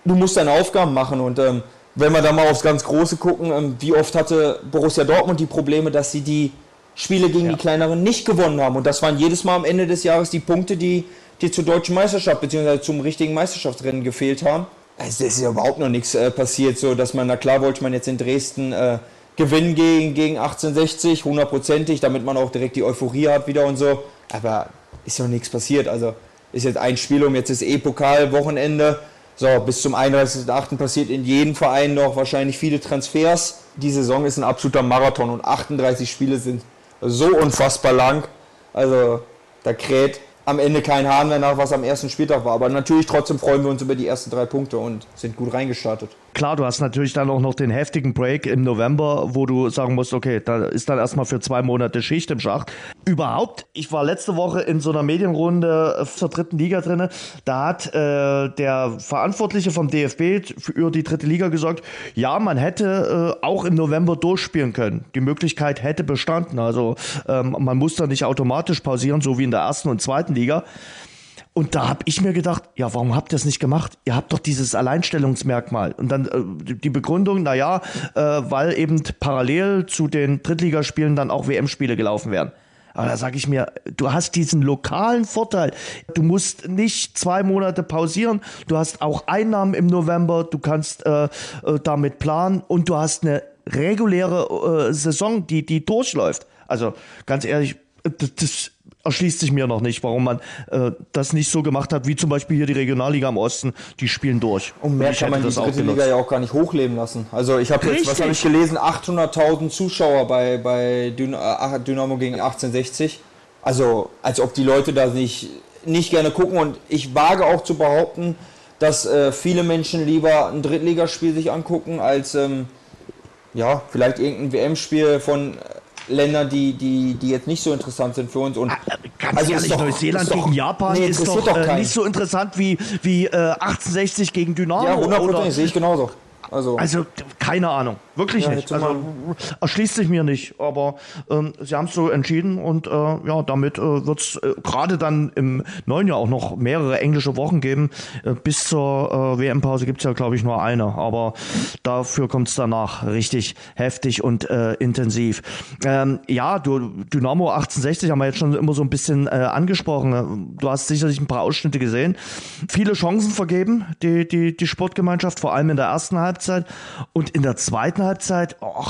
du musst deine Aufgaben machen und ähm, wenn wir da mal aufs ganz Große gucken, ähm, wie oft hatte Borussia Dortmund die Probleme, dass sie die Spiele gegen ja. die kleineren nicht gewonnen haben. Und das waren jedes Mal am Ende des Jahres die Punkte, die, die zur deutschen Meisterschaft bzw. zum richtigen Meisterschaftsrennen gefehlt haben. Es ist ja überhaupt noch nichts äh, passiert, so dass man, na klar wollte man jetzt in Dresden äh, gewinnen gegen, gegen 1860, hundertprozentig, damit man auch direkt die Euphorie hat wieder und so. Aber ist ja noch nichts passiert. Also ist jetzt ein Spiel um, jetzt ist eh Pokal-Wochenende. So, bis zum 31.08. passiert in jedem Verein noch wahrscheinlich viele Transfers. Die Saison ist ein absoluter Marathon und 38 Spiele sind so unfassbar lang. Also da kräht am Ende kein Hahn mehr nach, was am ersten Spieltag war. Aber natürlich trotzdem freuen wir uns über die ersten drei Punkte und sind gut reingestartet. Klar, du hast natürlich dann auch noch den heftigen Break im November, wo du sagen musst, okay, da ist dann erstmal für zwei Monate Schicht im Schacht. Überhaupt, ich war letzte Woche in so einer Medienrunde zur dritten Liga drinne. Da hat äh, der Verantwortliche vom DFB für die dritte Liga gesagt, ja, man hätte äh, auch im November durchspielen können. Die Möglichkeit hätte bestanden. Also ähm, man muss da nicht automatisch pausieren, so wie in der ersten und zweiten Liga. Und da habe ich mir gedacht, ja, warum habt ihr es nicht gemacht? Ihr habt doch dieses Alleinstellungsmerkmal. Und dann äh, die Begründung, na ja, äh, weil eben parallel zu den Drittligaspielen dann auch WM-Spiele gelaufen werden. Aber da sage ich mir, du hast diesen lokalen Vorteil. Du musst nicht zwei Monate pausieren. Du hast auch Einnahmen im November. Du kannst äh, äh damit planen und du hast eine reguläre äh, Saison, die, die durchläuft. Also ganz ehrlich, das, das erschließt sich mir noch nicht, warum man äh, das nicht so gemacht hat, wie zum Beispiel hier die Regionalliga im Osten, die spielen durch. Und mehr kann man die dritte Liga ja auch gar nicht hochleben lassen. Also ich habe jetzt, was habe ich gelesen, 800.000 Zuschauer bei, bei äh, Dynamo gegen 1860. Also als ob die Leute da nicht, nicht gerne gucken und ich wage auch zu behaupten, dass äh, viele Menschen lieber ein Drittligaspiel sich angucken, als ähm, ja, vielleicht irgendein WM-Spiel von Länder, die, die, die jetzt nicht so interessant sind für uns. Und ah, äh, Ganz also ehrlich, doch, Neuseeland gegen Japan nee, ist doch, doch äh, nicht so interessant wie, wie äh, 1860 gegen Dynamo. Ja, 100% sehe ich genauso. Also, also keine Ahnung, wirklich ja, nicht. Also erschließt sich mir nicht. Aber ähm, sie haben es so entschieden und äh, ja, damit äh, wird es äh, gerade dann im neuen Jahr auch noch mehrere englische Wochen geben. Äh, bis zur äh, WM-Pause gibt es ja, glaube ich, nur eine. Aber dafür kommt es danach richtig heftig und äh, intensiv. Ähm, ja, du, Dynamo 1860 haben wir jetzt schon immer so ein bisschen äh, angesprochen. Du hast sicherlich ein paar Ausschnitte gesehen. Viele Chancen vergeben, die, die, die Sportgemeinschaft, vor allem in der ersten Halbzeit. Halbzeit. Und in der zweiten Halbzeit, oh,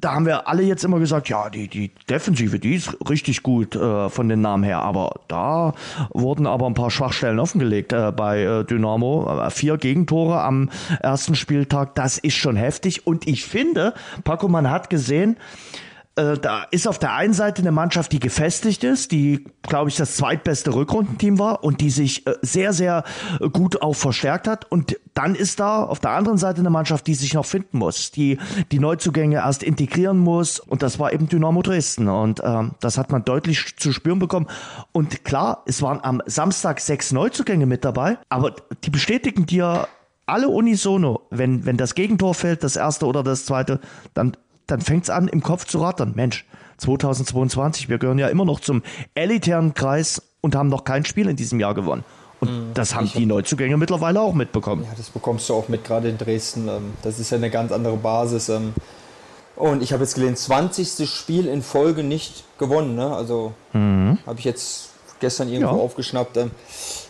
da haben wir alle jetzt immer gesagt, ja, die, die Defensive, die ist richtig gut äh, von den Namen her. Aber da wurden aber ein paar Schwachstellen offengelegt äh, bei äh, Dynamo. Äh, vier Gegentore am ersten Spieltag, das ist schon heftig. Und ich finde, Paco, man hat gesehen, äh, da ist auf der einen Seite eine Mannschaft, die gefestigt ist, die, glaube ich, das zweitbeste Rückrundenteam war und die sich äh, sehr, sehr gut auch verstärkt hat. Und dann ist da auf der anderen Seite eine Mannschaft, die sich noch finden muss, die die Neuzugänge erst integrieren muss. Und das war eben Dynamo Dresden. Und ähm, das hat man deutlich zu spüren bekommen. Und klar, es waren am Samstag sechs Neuzugänge mit dabei, aber die bestätigen dir alle unisono, wenn, wenn das Gegentor fällt, das erste oder das zweite, dann dann fängt es an, im Kopf zu rattern. Mensch, 2022, wir gehören ja immer noch zum elitären Kreis und haben noch kein Spiel in diesem Jahr gewonnen. Und mhm. das haben ich die Neuzugänge mittlerweile auch mitbekommen. Ja, das bekommst du auch mit, gerade in Dresden. Ähm, das ist ja eine ganz andere Basis. Ähm. Und ich habe jetzt gelesen, 20. Spiel in Folge nicht gewonnen. Ne? Also mhm. habe ich jetzt gestern irgendwo ja. aufgeschnappt.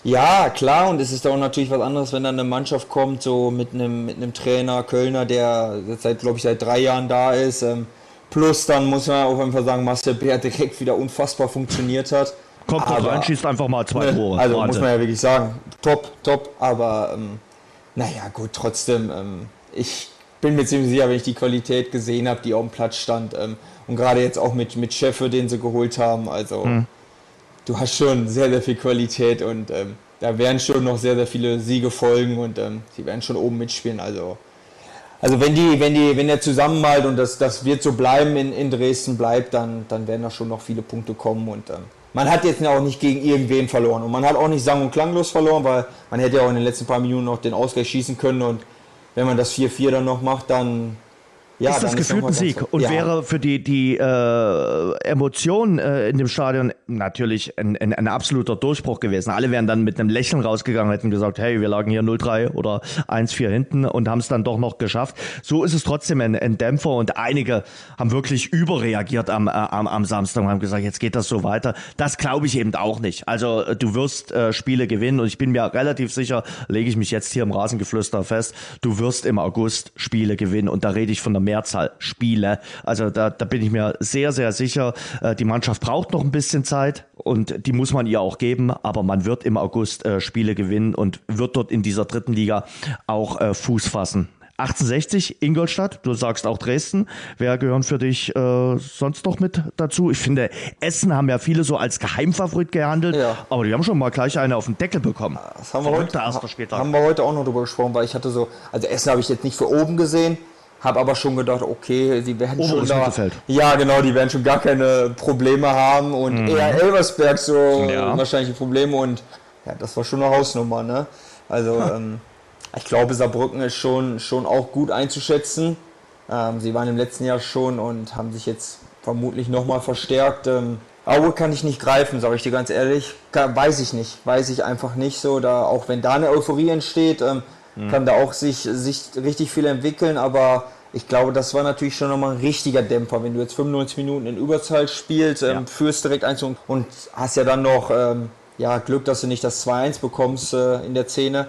Ja, klar, und es ist auch natürlich was anderes, wenn dann eine Mannschaft kommt, so mit einem, mit einem Trainer, Kölner, der seit, glaube ich, seit drei Jahren da ist. Ähm, plus dann muss man auch einfach sagen, Marcel Bär direkt wieder unfassbar funktioniert hat. Kommt doch rein, schießt einfach mal zwei ne, Tore. Also Warte. muss man ja wirklich sagen, top, top, aber ähm, naja, gut, trotzdem, ähm, ich bin mir ziemlich sicher, wenn ich die Qualität gesehen habe, die auf dem Platz stand ähm, und gerade jetzt auch mit, mit Scheffe, den sie geholt haben, also hm du hast schon sehr, sehr viel Qualität und ähm, da werden schon noch sehr, sehr viele Siege folgen und ähm, sie werden schon oben mitspielen. Also, also wenn die, wenn die, wenn der zusammenmalt und das, das wird so bleiben in, in Dresden bleibt, dann, dann werden da schon noch viele Punkte kommen und ähm, man hat jetzt auch nicht gegen irgendwen verloren und man hat auch nicht sang- und klanglos verloren, weil man hätte ja auch in den letzten paar Minuten noch den Ausgleich schießen können und wenn man das 4-4 dann noch macht, dann, ja, ist das gefühlt ein Sieg und ja. wäre für die, die äh, Emotionen äh, in dem Stadion natürlich ein, ein, ein, absoluter Durchbruch gewesen. Alle wären dann mit einem Lächeln rausgegangen, hätten gesagt, hey, wir lagen hier 0-3 oder 1-4 hinten und haben es dann doch noch geschafft. So ist es trotzdem ein, ein Dämpfer und einige haben wirklich überreagiert am, äh, am, am Samstag und haben gesagt, jetzt geht das so weiter. Das glaube ich eben auch nicht. Also äh, du wirst äh, Spiele gewinnen und ich bin mir relativ sicher, lege ich mich jetzt hier im Rasengeflüster fest, du wirst im August Spiele gewinnen und da rede ich von der Mehrzahl Spiele. Also da, da bin ich mir sehr, sehr sicher. Äh, die Mannschaft braucht noch ein bisschen Zeit und die muss man ihr auch geben, aber man wird im August äh, Spiele gewinnen und wird dort in dieser dritten Liga auch äh, Fuß fassen. 1860 Ingolstadt, du sagst auch Dresden. Wer gehören für dich äh, sonst noch mit dazu? Ich finde, Essen haben ja viele so als Geheimfavorit gehandelt, ja. aber die haben schon mal gleich eine auf den Deckel bekommen. Das haben wir, heute, haben wir heute auch noch drüber gesprochen, weil ich hatte so, also Essen habe ich jetzt nicht für oben gesehen, habe aber schon gedacht, okay, sie werden oh, schon da, ja genau, die werden schon gar keine Probleme haben und mhm. eher Elversberg so ja. wahrscheinlich Probleme und ja, das war schon eine Hausnummer, ne? Also ähm, ich glaube, Saarbrücken ist schon, schon auch gut einzuschätzen. Ähm, sie waren im letzten Jahr schon und haben sich jetzt vermutlich nochmal verstärkt. Ähm, Aue kann ich nicht greifen, sage ich dir ganz ehrlich. Weiß ich nicht, weiß ich einfach nicht so. Da, auch wenn da eine Euphorie entsteht, ähm, mhm. kann da auch sich, sich richtig viel entwickeln, aber ich glaube, das war natürlich schon nochmal ein richtiger Dämpfer, wenn du jetzt 95 Minuten in Überzahl spielst, ähm, ja. führst direkt eins und, und hast ja dann noch ähm, ja, Glück, dass du nicht das 2-1 bekommst äh, in der Szene.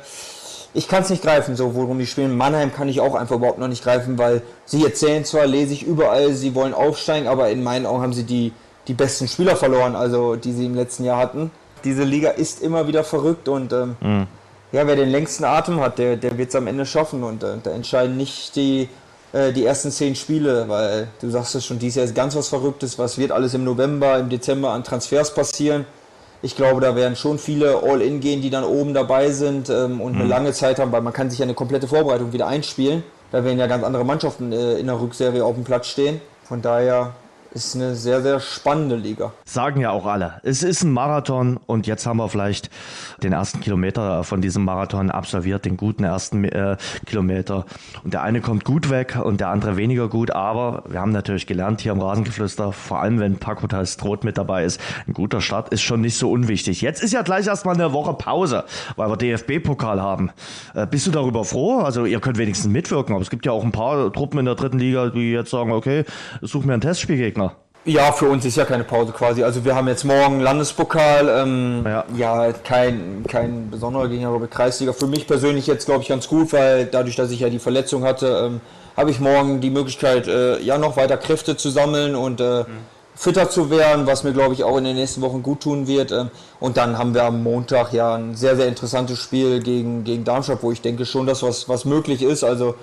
Ich kann es nicht greifen, so worum die spielen. Mannheim kann ich auch einfach überhaupt noch nicht greifen, weil sie erzählen zwar, lese ich überall, sie wollen aufsteigen, aber in meinen Augen haben sie die, die besten Spieler verloren, also die sie im letzten Jahr hatten. Diese Liga ist immer wieder verrückt und ähm, mhm ja, wer den längsten Atem hat, der, der wird es am Ende schaffen. Und äh, da entscheiden nicht die, äh, die ersten zehn Spiele, weil du sagst es schon, dieses Jahr ist ganz was Verrücktes. Was wird alles im November, im Dezember an Transfers passieren? Ich glaube, da werden schon viele All-In gehen, die dann oben dabei sind ähm, und mhm. eine lange Zeit haben, weil man kann sich ja eine komplette Vorbereitung wieder einspielen. Da werden ja ganz andere Mannschaften äh, in der Rückserie auf dem Platz stehen. Von daher ist eine sehr, sehr spannende Liga. Sagen ja auch alle. Es ist ein Marathon und jetzt haben wir vielleicht den ersten Kilometer von diesem Marathon absolviert, den guten ersten äh, Kilometer. Und der eine kommt gut weg und der andere weniger gut, aber wir haben natürlich gelernt hier im Rasengeflüster, vor allem wenn Paco Stroth mit dabei ist, ein guter Start ist schon nicht so unwichtig. Jetzt ist ja gleich erstmal eine Woche Pause, weil wir DFB-Pokal haben. Äh, bist du darüber froh? Also ihr könnt wenigstens mitwirken, aber es gibt ja auch ein paar Truppen in der dritten Liga, die jetzt sagen, okay, such mir einen Testspielgegner. Ja, für uns ist ja keine Pause quasi. Also wir haben jetzt morgen Landespokal, ähm, ja. ja, kein, kein besonderer Gegner, aber Kreisliga. Für mich persönlich jetzt, glaube ich, ganz gut, weil dadurch, dass ich ja die Verletzung hatte, ähm, habe ich morgen die Möglichkeit, äh, ja noch weiter Kräfte zu sammeln und äh, mhm. fitter zu werden, was mir, glaube ich, auch in den nächsten Wochen gut tun wird. Ähm, und dann haben wir am Montag ja ein sehr, sehr interessantes Spiel gegen, gegen Darmstadt, wo ich denke schon, dass was, was möglich ist. Also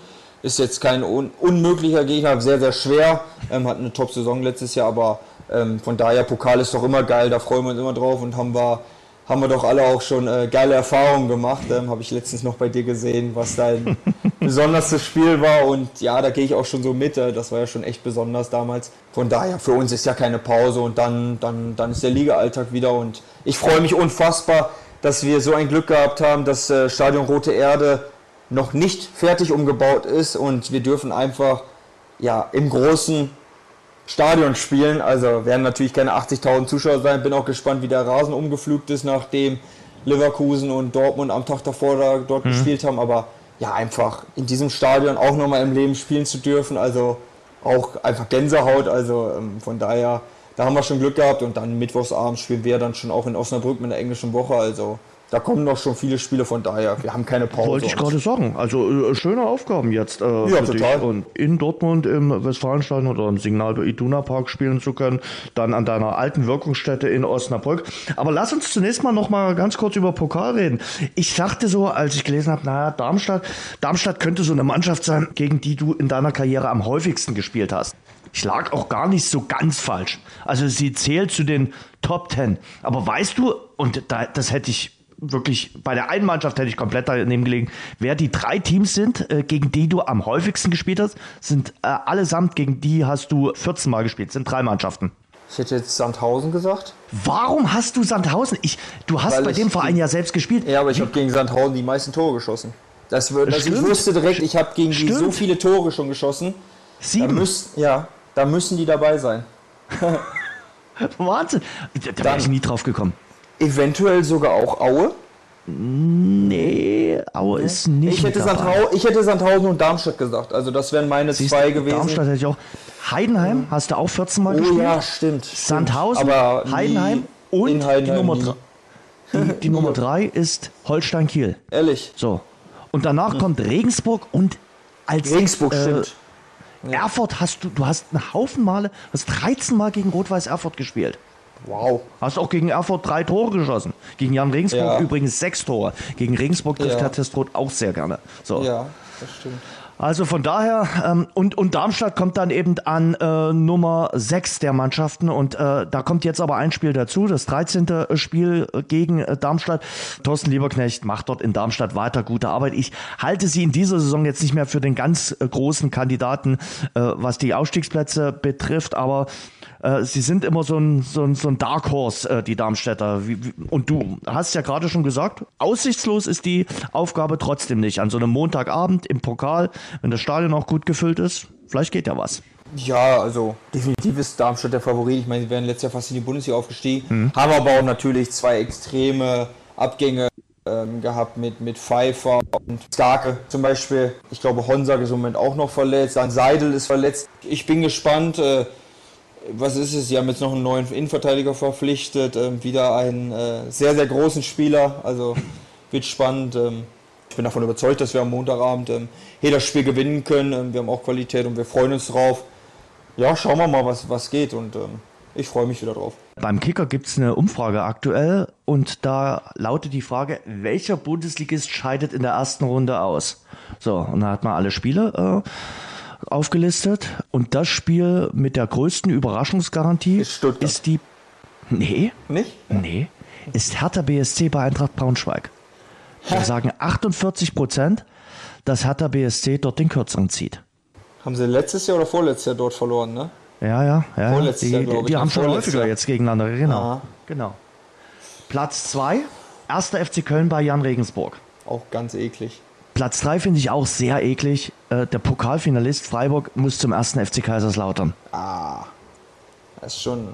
ist jetzt kein un unmöglicher Gegner, sehr, sehr schwer. ähm, hatten eine Top-Saison letztes Jahr, aber ähm, von daher, Pokal ist doch immer geil, da freuen wir uns immer drauf und haben wir, haben wir doch alle auch schon äh, geile Erfahrungen gemacht. Ähm, Habe ich letztens noch bei dir gesehen, was dein besonderstes Spiel war und ja, da gehe ich auch schon so mit, äh, das war ja schon echt besonders damals. Von daher, für uns ist ja keine Pause und dann, dann, dann ist der Liga-Alltag wieder und ich freue mich unfassbar, dass wir so ein Glück gehabt haben, dass äh, Stadion Rote Erde noch nicht fertig umgebaut ist und wir dürfen einfach ja, im großen Stadion spielen. Also werden natürlich keine 80.000 Zuschauer sein. Bin auch gespannt, wie der Rasen umgepflügt ist, nachdem Leverkusen und Dortmund am Tag davor da, dort mhm. gespielt haben. Aber ja, einfach in diesem Stadion auch nochmal im Leben spielen zu dürfen. Also auch einfach Gänsehaut. Also ähm, von daher, da haben wir schon Glück gehabt. Und dann mittwochsabends spielen wir dann schon auch in Osnabrück mit der englischen Woche. Also da kommen noch schon viele Spiele von daher. Wir haben keine Pause. Wollte ich gerade sagen. Also äh, schöne Aufgaben jetzt äh, ja, total. dich. Und in Dortmund im Westfalenstadion oder im Signal Iduna Park spielen zu können, dann an deiner alten Wirkungsstätte in Osnabrück. Aber lass uns zunächst mal noch mal ganz kurz über Pokal reden. Ich dachte so, als ich gelesen habe, naja, Darmstadt, Darmstadt könnte so eine Mannschaft sein, gegen die du in deiner Karriere am häufigsten gespielt hast. Ich lag auch gar nicht so ganz falsch. Also sie zählt zu den Top Ten. Aber weißt du, und da, das hätte ich wirklich bei der einen Mannschaft hätte ich komplett daneben gelegen. Wer die drei Teams sind, äh, gegen die du am häufigsten gespielt hast, sind äh, allesamt gegen die hast du 14 Mal gespielt. Sind drei Mannschaften. Ich hätte jetzt Sandhausen gesagt. Warum hast du Sandhausen? Ich, du hast Weil bei dem Verein ja selbst gespielt. Ja, aber ich habe gegen Sandhausen die meisten Tore geschossen. Das wird, also ich wusste direkt, ich habe gegen Stimmt. die so viele Tore schon geschossen. Sieben? Da müssen, ja, da müssen die dabei sein. Wahnsinn. Da wäre ich nie drauf gekommen. Eventuell sogar auch Aue? Nee, Aue nee. ist nicht. Ich hätte, Sandhau ich hätte Sandhausen und Darmstadt gesagt. Also das wären meine Siehst zwei gewesen. Darmstadt hätte ich auch. Heidenheim hast du auch 14 Mal oh, gespielt. ja, stimmt. Sandhausen, Aber Heidenheim und Heidenheim die Nummer 3. Die, die Nummer 3 ist Holstein Kiel. Ehrlich. So. Und danach hm. kommt Regensburg und als Regensburg äh, stimmt. Erfurt hast du, du hast einen Haufen Male, hast 13 Mal gegen Rot-Weiß Erfurt gespielt. Wow. Hast auch gegen Erfurt drei Tore geschossen. Gegen Jan Regensburg ja. übrigens sechs Tore. Gegen Regensburg trifft ja. Herr Testrot auch sehr gerne. So. Ja, das stimmt. Also von daher, ähm, und, und Darmstadt kommt dann eben an äh, Nummer 6 der Mannschaften und äh, da kommt jetzt aber ein Spiel dazu, das 13. Spiel gegen äh, Darmstadt. Thorsten Lieberknecht macht dort in Darmstadt weiter gute Arbeit. Ich halte sie in dieser Saison jetzt nicht mehr für den ganz äh, großen Kandidaten, äh, was die Ausstiegsplätze betrifft, aber äh, sie sind immer so ein, so ein, so ein Dark Horse, äh, die Darmstädter. Wie, wie, und du hast ja gerade schon gesagt, aussichtslos ist die Aufgabe trotzdem nicht. An so einem Montagabend im Pokal, wenn das Stadion auch gut gefüllt ist, vielleicht geht ja was. Ja, also definitiv ist Darmstadt der Favorit. Ich meine, sie wären letztes Jahr fast in die Bundesliga aufgestiegen. Mhm. Haben aber auch natürlich zwei extreme Abgänge ähm, gehabt mit, mit Pfeiffer und Starke zum Beispiel. Ich glaube, Honsack ist im Moment auch noch verletzt. Dann Seidel ist verletzt. Ich bin gespannt. Äh, was ist es? Sie haben jetzt noch einen neuen Innenverteidiger verpflichtet, ähm, wieder einen äh, sehr, sehr großen Spieler. Also wird spannend. Ähm, ich bin davon überzeugt, dass wir am Montagabend ähm, hier das Spiel gewinnen können. Ähm, wir haben auch Qualität und wir freuen uns drauf. Ja, schauen wir mal, was, was geht und ähm, ich freue mich wieder drauf. Beim Kicker gibt es eine Umfrage aktuell und da lautet die Frage, welcher Bundesligist scheidet in der ersten Runde aus? So, und da hat man alle Spiele. Äh, aufgelistet. Und das Spiel mit der größten Überraschungsgarantie ist, ist die. Nee. Nicht? Nee. Ist Hertha BSC bei Eintracht Braunschweig. Wir sagen 48 Prozent, dass Hertha BSC dort den Kürzeren zieht. Haben sie letztes Jahr oder vorletztes Jahr dort verloren, ne? Ja, ja, ja. Vorletztes die, Jahr, die haben schon häufiger jetzt gegeneinander, genau. genau. Platz 2, erster FC Köln bei Jan Regensburg. Auch ganz eklig. Platz 3 finde ich auch sehr eklig. Äh, der Pokalfinalist Freiburg muss zum ersten FC Kaiserslautern. Ah, das ist schon.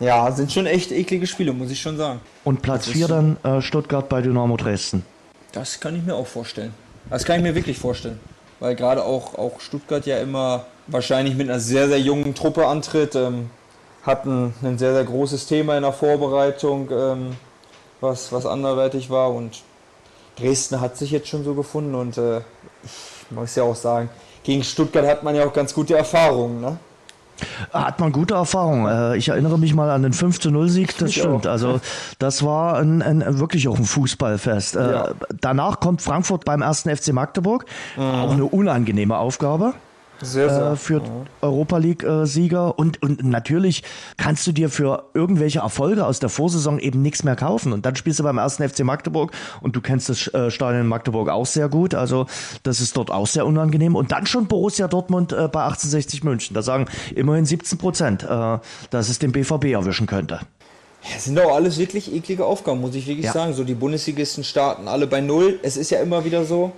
Ja, sind schon echt eklige Spiele, muss ich schon sagen. Und Platz 4 dann äh, Stuttgart bei Dynamo Dresden. Das kann ich mir auch vorstellen. Das kann ich mir wirklich vorstellen. Weil gerade auch, auch Stuttgart ja immer wahrscheinlich mit einer sehr, sehr jungen Truppe antritt. Ähm, hatten ein sehr, sehr großes Thema in der Vorbereitung, ähm, was, was anderweitig war. Und Dresden hat sich jetzt schon so gefunden und äh, ich muss ja auch sagen, gegen Stuttgart hat man ja auch ganz gute Erfahrungen. Ne? Hat man gute Erfahrungen. Äh, ich erinnere mich mal an den 5 0 Sieg, das ich stimmt. Auch. Also das war ein, ein, wirklich auch ein Fußballfest. Äh, ja. Danach kommt Frankfurt beim ersten FC Magdeburg. Mhm. Auch eine unangenehme Aufgabe. Sehr, sehr. Äh, für ja. Europa League-Sieger. Äh, und, und natürlich kannst du dir für irgendwelche Erfolge aus der Vorsaison eben nichts mehr kaufen. Und dann spielst du beim ersten FC Magdeburg und du kennst das äh, Stadion in Magdeburg auch sehr gut. Also das ist dort auch sehr unangenehm. Und dann schon Borussia Dortmund äh, bei 1860 München. Da sagen immerhin 17 Prozent, äh, dass es den BVB erwischen könnte. Ja, sind doch alles wirklich eklige Aufgaben, muss ich wirklich ja. sagen. So die Bundesligisten starten alle bei Null. Es ist ja immer wieder so.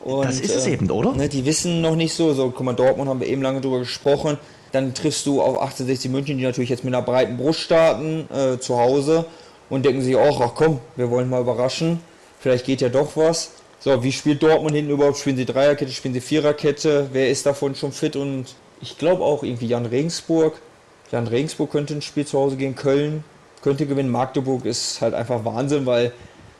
Und, das ist es äh, eben, oder? Ne, die wissen noch nicht so. So, guck mal, Dortmund haben wir eben lange drüber gesprochen. Dann triffst du auf 1860 München, die natürlich jetzt mit einer breiten Brust starten, äh, zu Hause und denken sich auch, ach komm, wir wollen mal überraschen. Vielleicht geht ja doch was. So, wie spielt Dortmund hinten überhaupt? Spielen sie Dreierkette, spielen sie Viererkette? Wer ist davon schon fit? Und ich glaube auch irgendwie Jan Regensburg. Jan Regensburg könnte ein Spiel zu Hause gegen Köln könnte gewinnen. Magdeburg ist halt einfach Wahnsinn, weil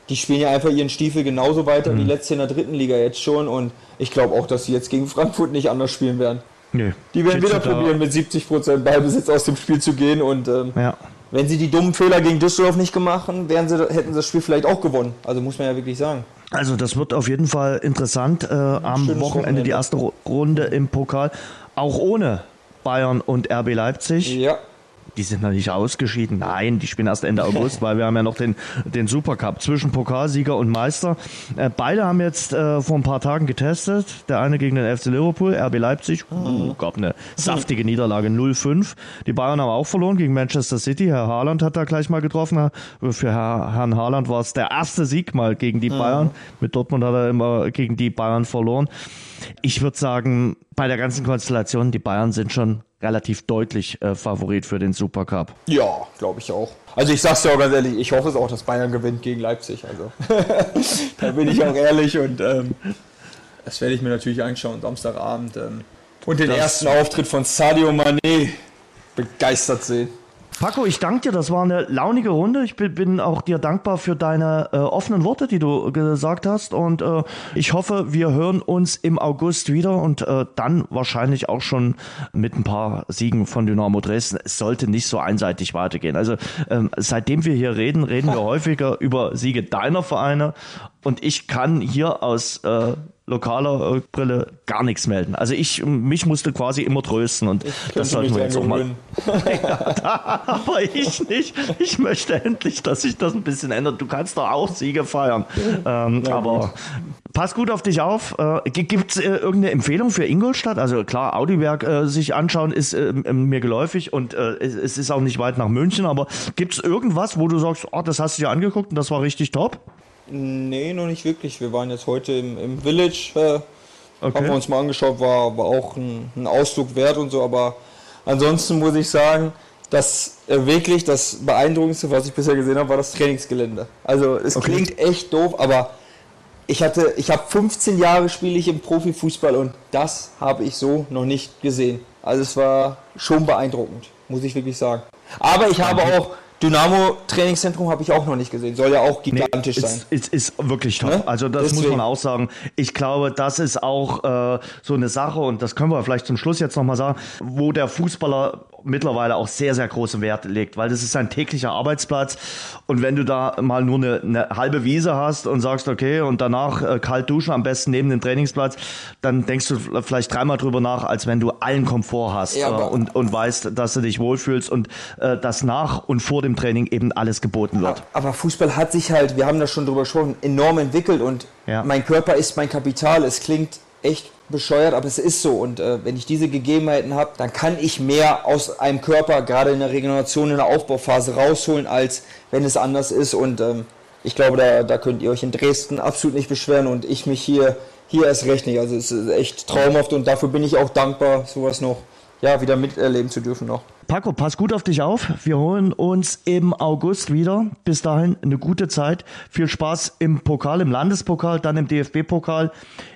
die spielen ja einfach ihren Stiefel genauso weiter mhm. wie letzte in der dritten Liga jetzt schon. Und ich glaube auch, dass sie jetzt gegen Frankfurt nicht anders spielen werden. Nee. Die werden wieder probieren, mit 70% Ballbesitz aus dem Spiel zu gehen. Und ähm, ja. wenn sie die dummen Fehler gegen Düsseldorf nicht gemacht hätten, sie, hätten sie das Spiel vielleicht auch gewonnen. Also muss man ja wirklich sagen. Also das wird auf jeden Fall interessant. Äh, am Wochenende, Wochenende die erste Runde im Pokal. Auch ohne Bayern und RB Leipzig. Ja die sind noch nicht ausgeschieden. Nein, die spielen erst Ende August, weil wir haben ja noch den, den Supercup zwischen Pokalsieger und Meister. Äh, beide haben jetzt äh, vor ein paar Tagen getestet. Der eine gegen den FC Liverpool, RB Leipzig, uh, gab eine saftige Niederlage 0-5. Die Bayern haben auch verloren gegen Manchester City. Herr Haaland hat da gleich mal getroffen. Für Herr, Herrn Haaland war es der erste Sieg mal gegen die Bayern. Mit Dortmund hat er immer gegen die Bayern verloren. Ich würde sagen, bei der ganzen Konstellation, die Bayern sind schon relativ deutlich äh, Favorit für den Supercup. Ja, glaube ich auch. Also ich sag's dir auch ganz ehrlich, ich hoffe es auch, dass Bayern gewinnt gegen Leipzig. Also da bin ich auch ehrlich und ähm, das werde ich mir natürlich anschauen Samstagabend. Ähm, und den das ersten Auftritt von Sadio Mané begeistert sehen. Paco, ich danke dir. Das war eine launige Runde. Ich bin auch dir dankbar für deine äh, offenen Worte, die du gesagt hast. Und äh, ich hoffe, wir hören uns im August wieder und äh, dann wahrscheinlich auch schon mit ein paar Siegen von Dynamo Dresden. Es sollte nicht so einseitig weitergehen. Also ähm, seitdem wir hier reden, reden wir häufiger über Siege deiner Vereine. Und ich kann hier aus äh, lokaler äh, Brille gar nichts melden. Also ich, mich musste quasi immer trösten und das sollten wir jetzt auch mal. ja, aber ich nicht. Ich möchte endlich, dass sich das ein bisschen ändert. Du kannst doch auch Siege feiern. Ähm, ja, aber gut. pass gut auf dich auf. Äh, Gibt es äh, irgendeine Empfehlung für Ingolstadt? Also klar, Audiwerk äh, sich anschauen ist äh, mir geläufig und äh, es ist auch nicht weit nach München, aber gibt es irgendwas, wo du sagst, oh, das hast du dir angeguckt und das war richtig top? Nee, noch nicht wirklich. Wir waren jetzt heute im, im Village, äh, okay. haben wir uns mal angeschaut, war, war auch ein, ein Ausflug wert und so, aber ansonsten muss ich sagen, dass äh, wirklich das Beeindruckendste, was ich bisher gesehen habe, war das Trainingsgelände. Also es okay. klingt echt doof, aber ich hatte, ich habe 15 Jahre spiele ich im Profifußball und das habe ich so noch nicht gesehen. Also es war schon beeindruckend, muss ich wirklich sagen. Aber ich habe auch Dynamo Trainingszentrum habe ich auch noch nicht gesehen. Soll ja auch gigantisch nee, sein. Ist, ist, ist wirklich top. Ne? Also das Deswegen. muss man auch sagen. Ich glaube, das ist auch äh, so eine Sache und das können wir vielleicht zum Schluss jetzt nochmal sagen, wo der Fußballer mittlerweile auch sehr, sehr großen Wert legt, weil das ist ein täglicher Arbeitsplatz. Und wenn du da mal nur eine, eine halbe Wiese hast und sagst, okay, und danach äh, kalt duschen, am besten neben dem Trainingsplatz, dann denkst du vielleicht dreimal drüber nach, als wenn du allen Komfort hast ja, äh, und, und weißt, dass du dich wohlfühlst und äh, dass nach und vor dem Training eben alles geboten wird. Aber Fußball hat sich halt, wir haben da schon drüber gesprochen, enorm entwickelt und ja. mein Körper ist mein Kapital. Es klingt echt bescheuert, aber es ist so. Und äh, wenn ich diese Gegebenheiten habe, dann kann ich mehr aus einem Körper, gerade in der Regeneration, in der Aufbauphase rausholen, als wenn es anders ist. Und ähm, ich glaube, da, da könnt ihr euch in Dresden absolut nicht beschweren und ich mich hier, hier erst recht nicht. Also es ist echt traumhaft und dafür bin ich auch dankbar, sowas noch ja, wieder miterleben zu dürfen noch. Paco, pass gut auf dich auf. Wir holen uns im August wieder. Bis dahin eine gute Zeit. Viel Spaß im Pokal, im Landespokal, dann im DFB-Pokal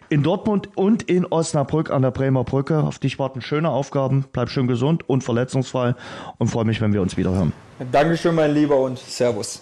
in Dortmund und in Osnabrück an der Bremer Brücke. Auf dich warten schöne Aufgaben. Bleib schön gesund und verletzungsfrei und freue mich, wenn wir uns wieder hören. Dankeschön, mein Lieber, und Servus.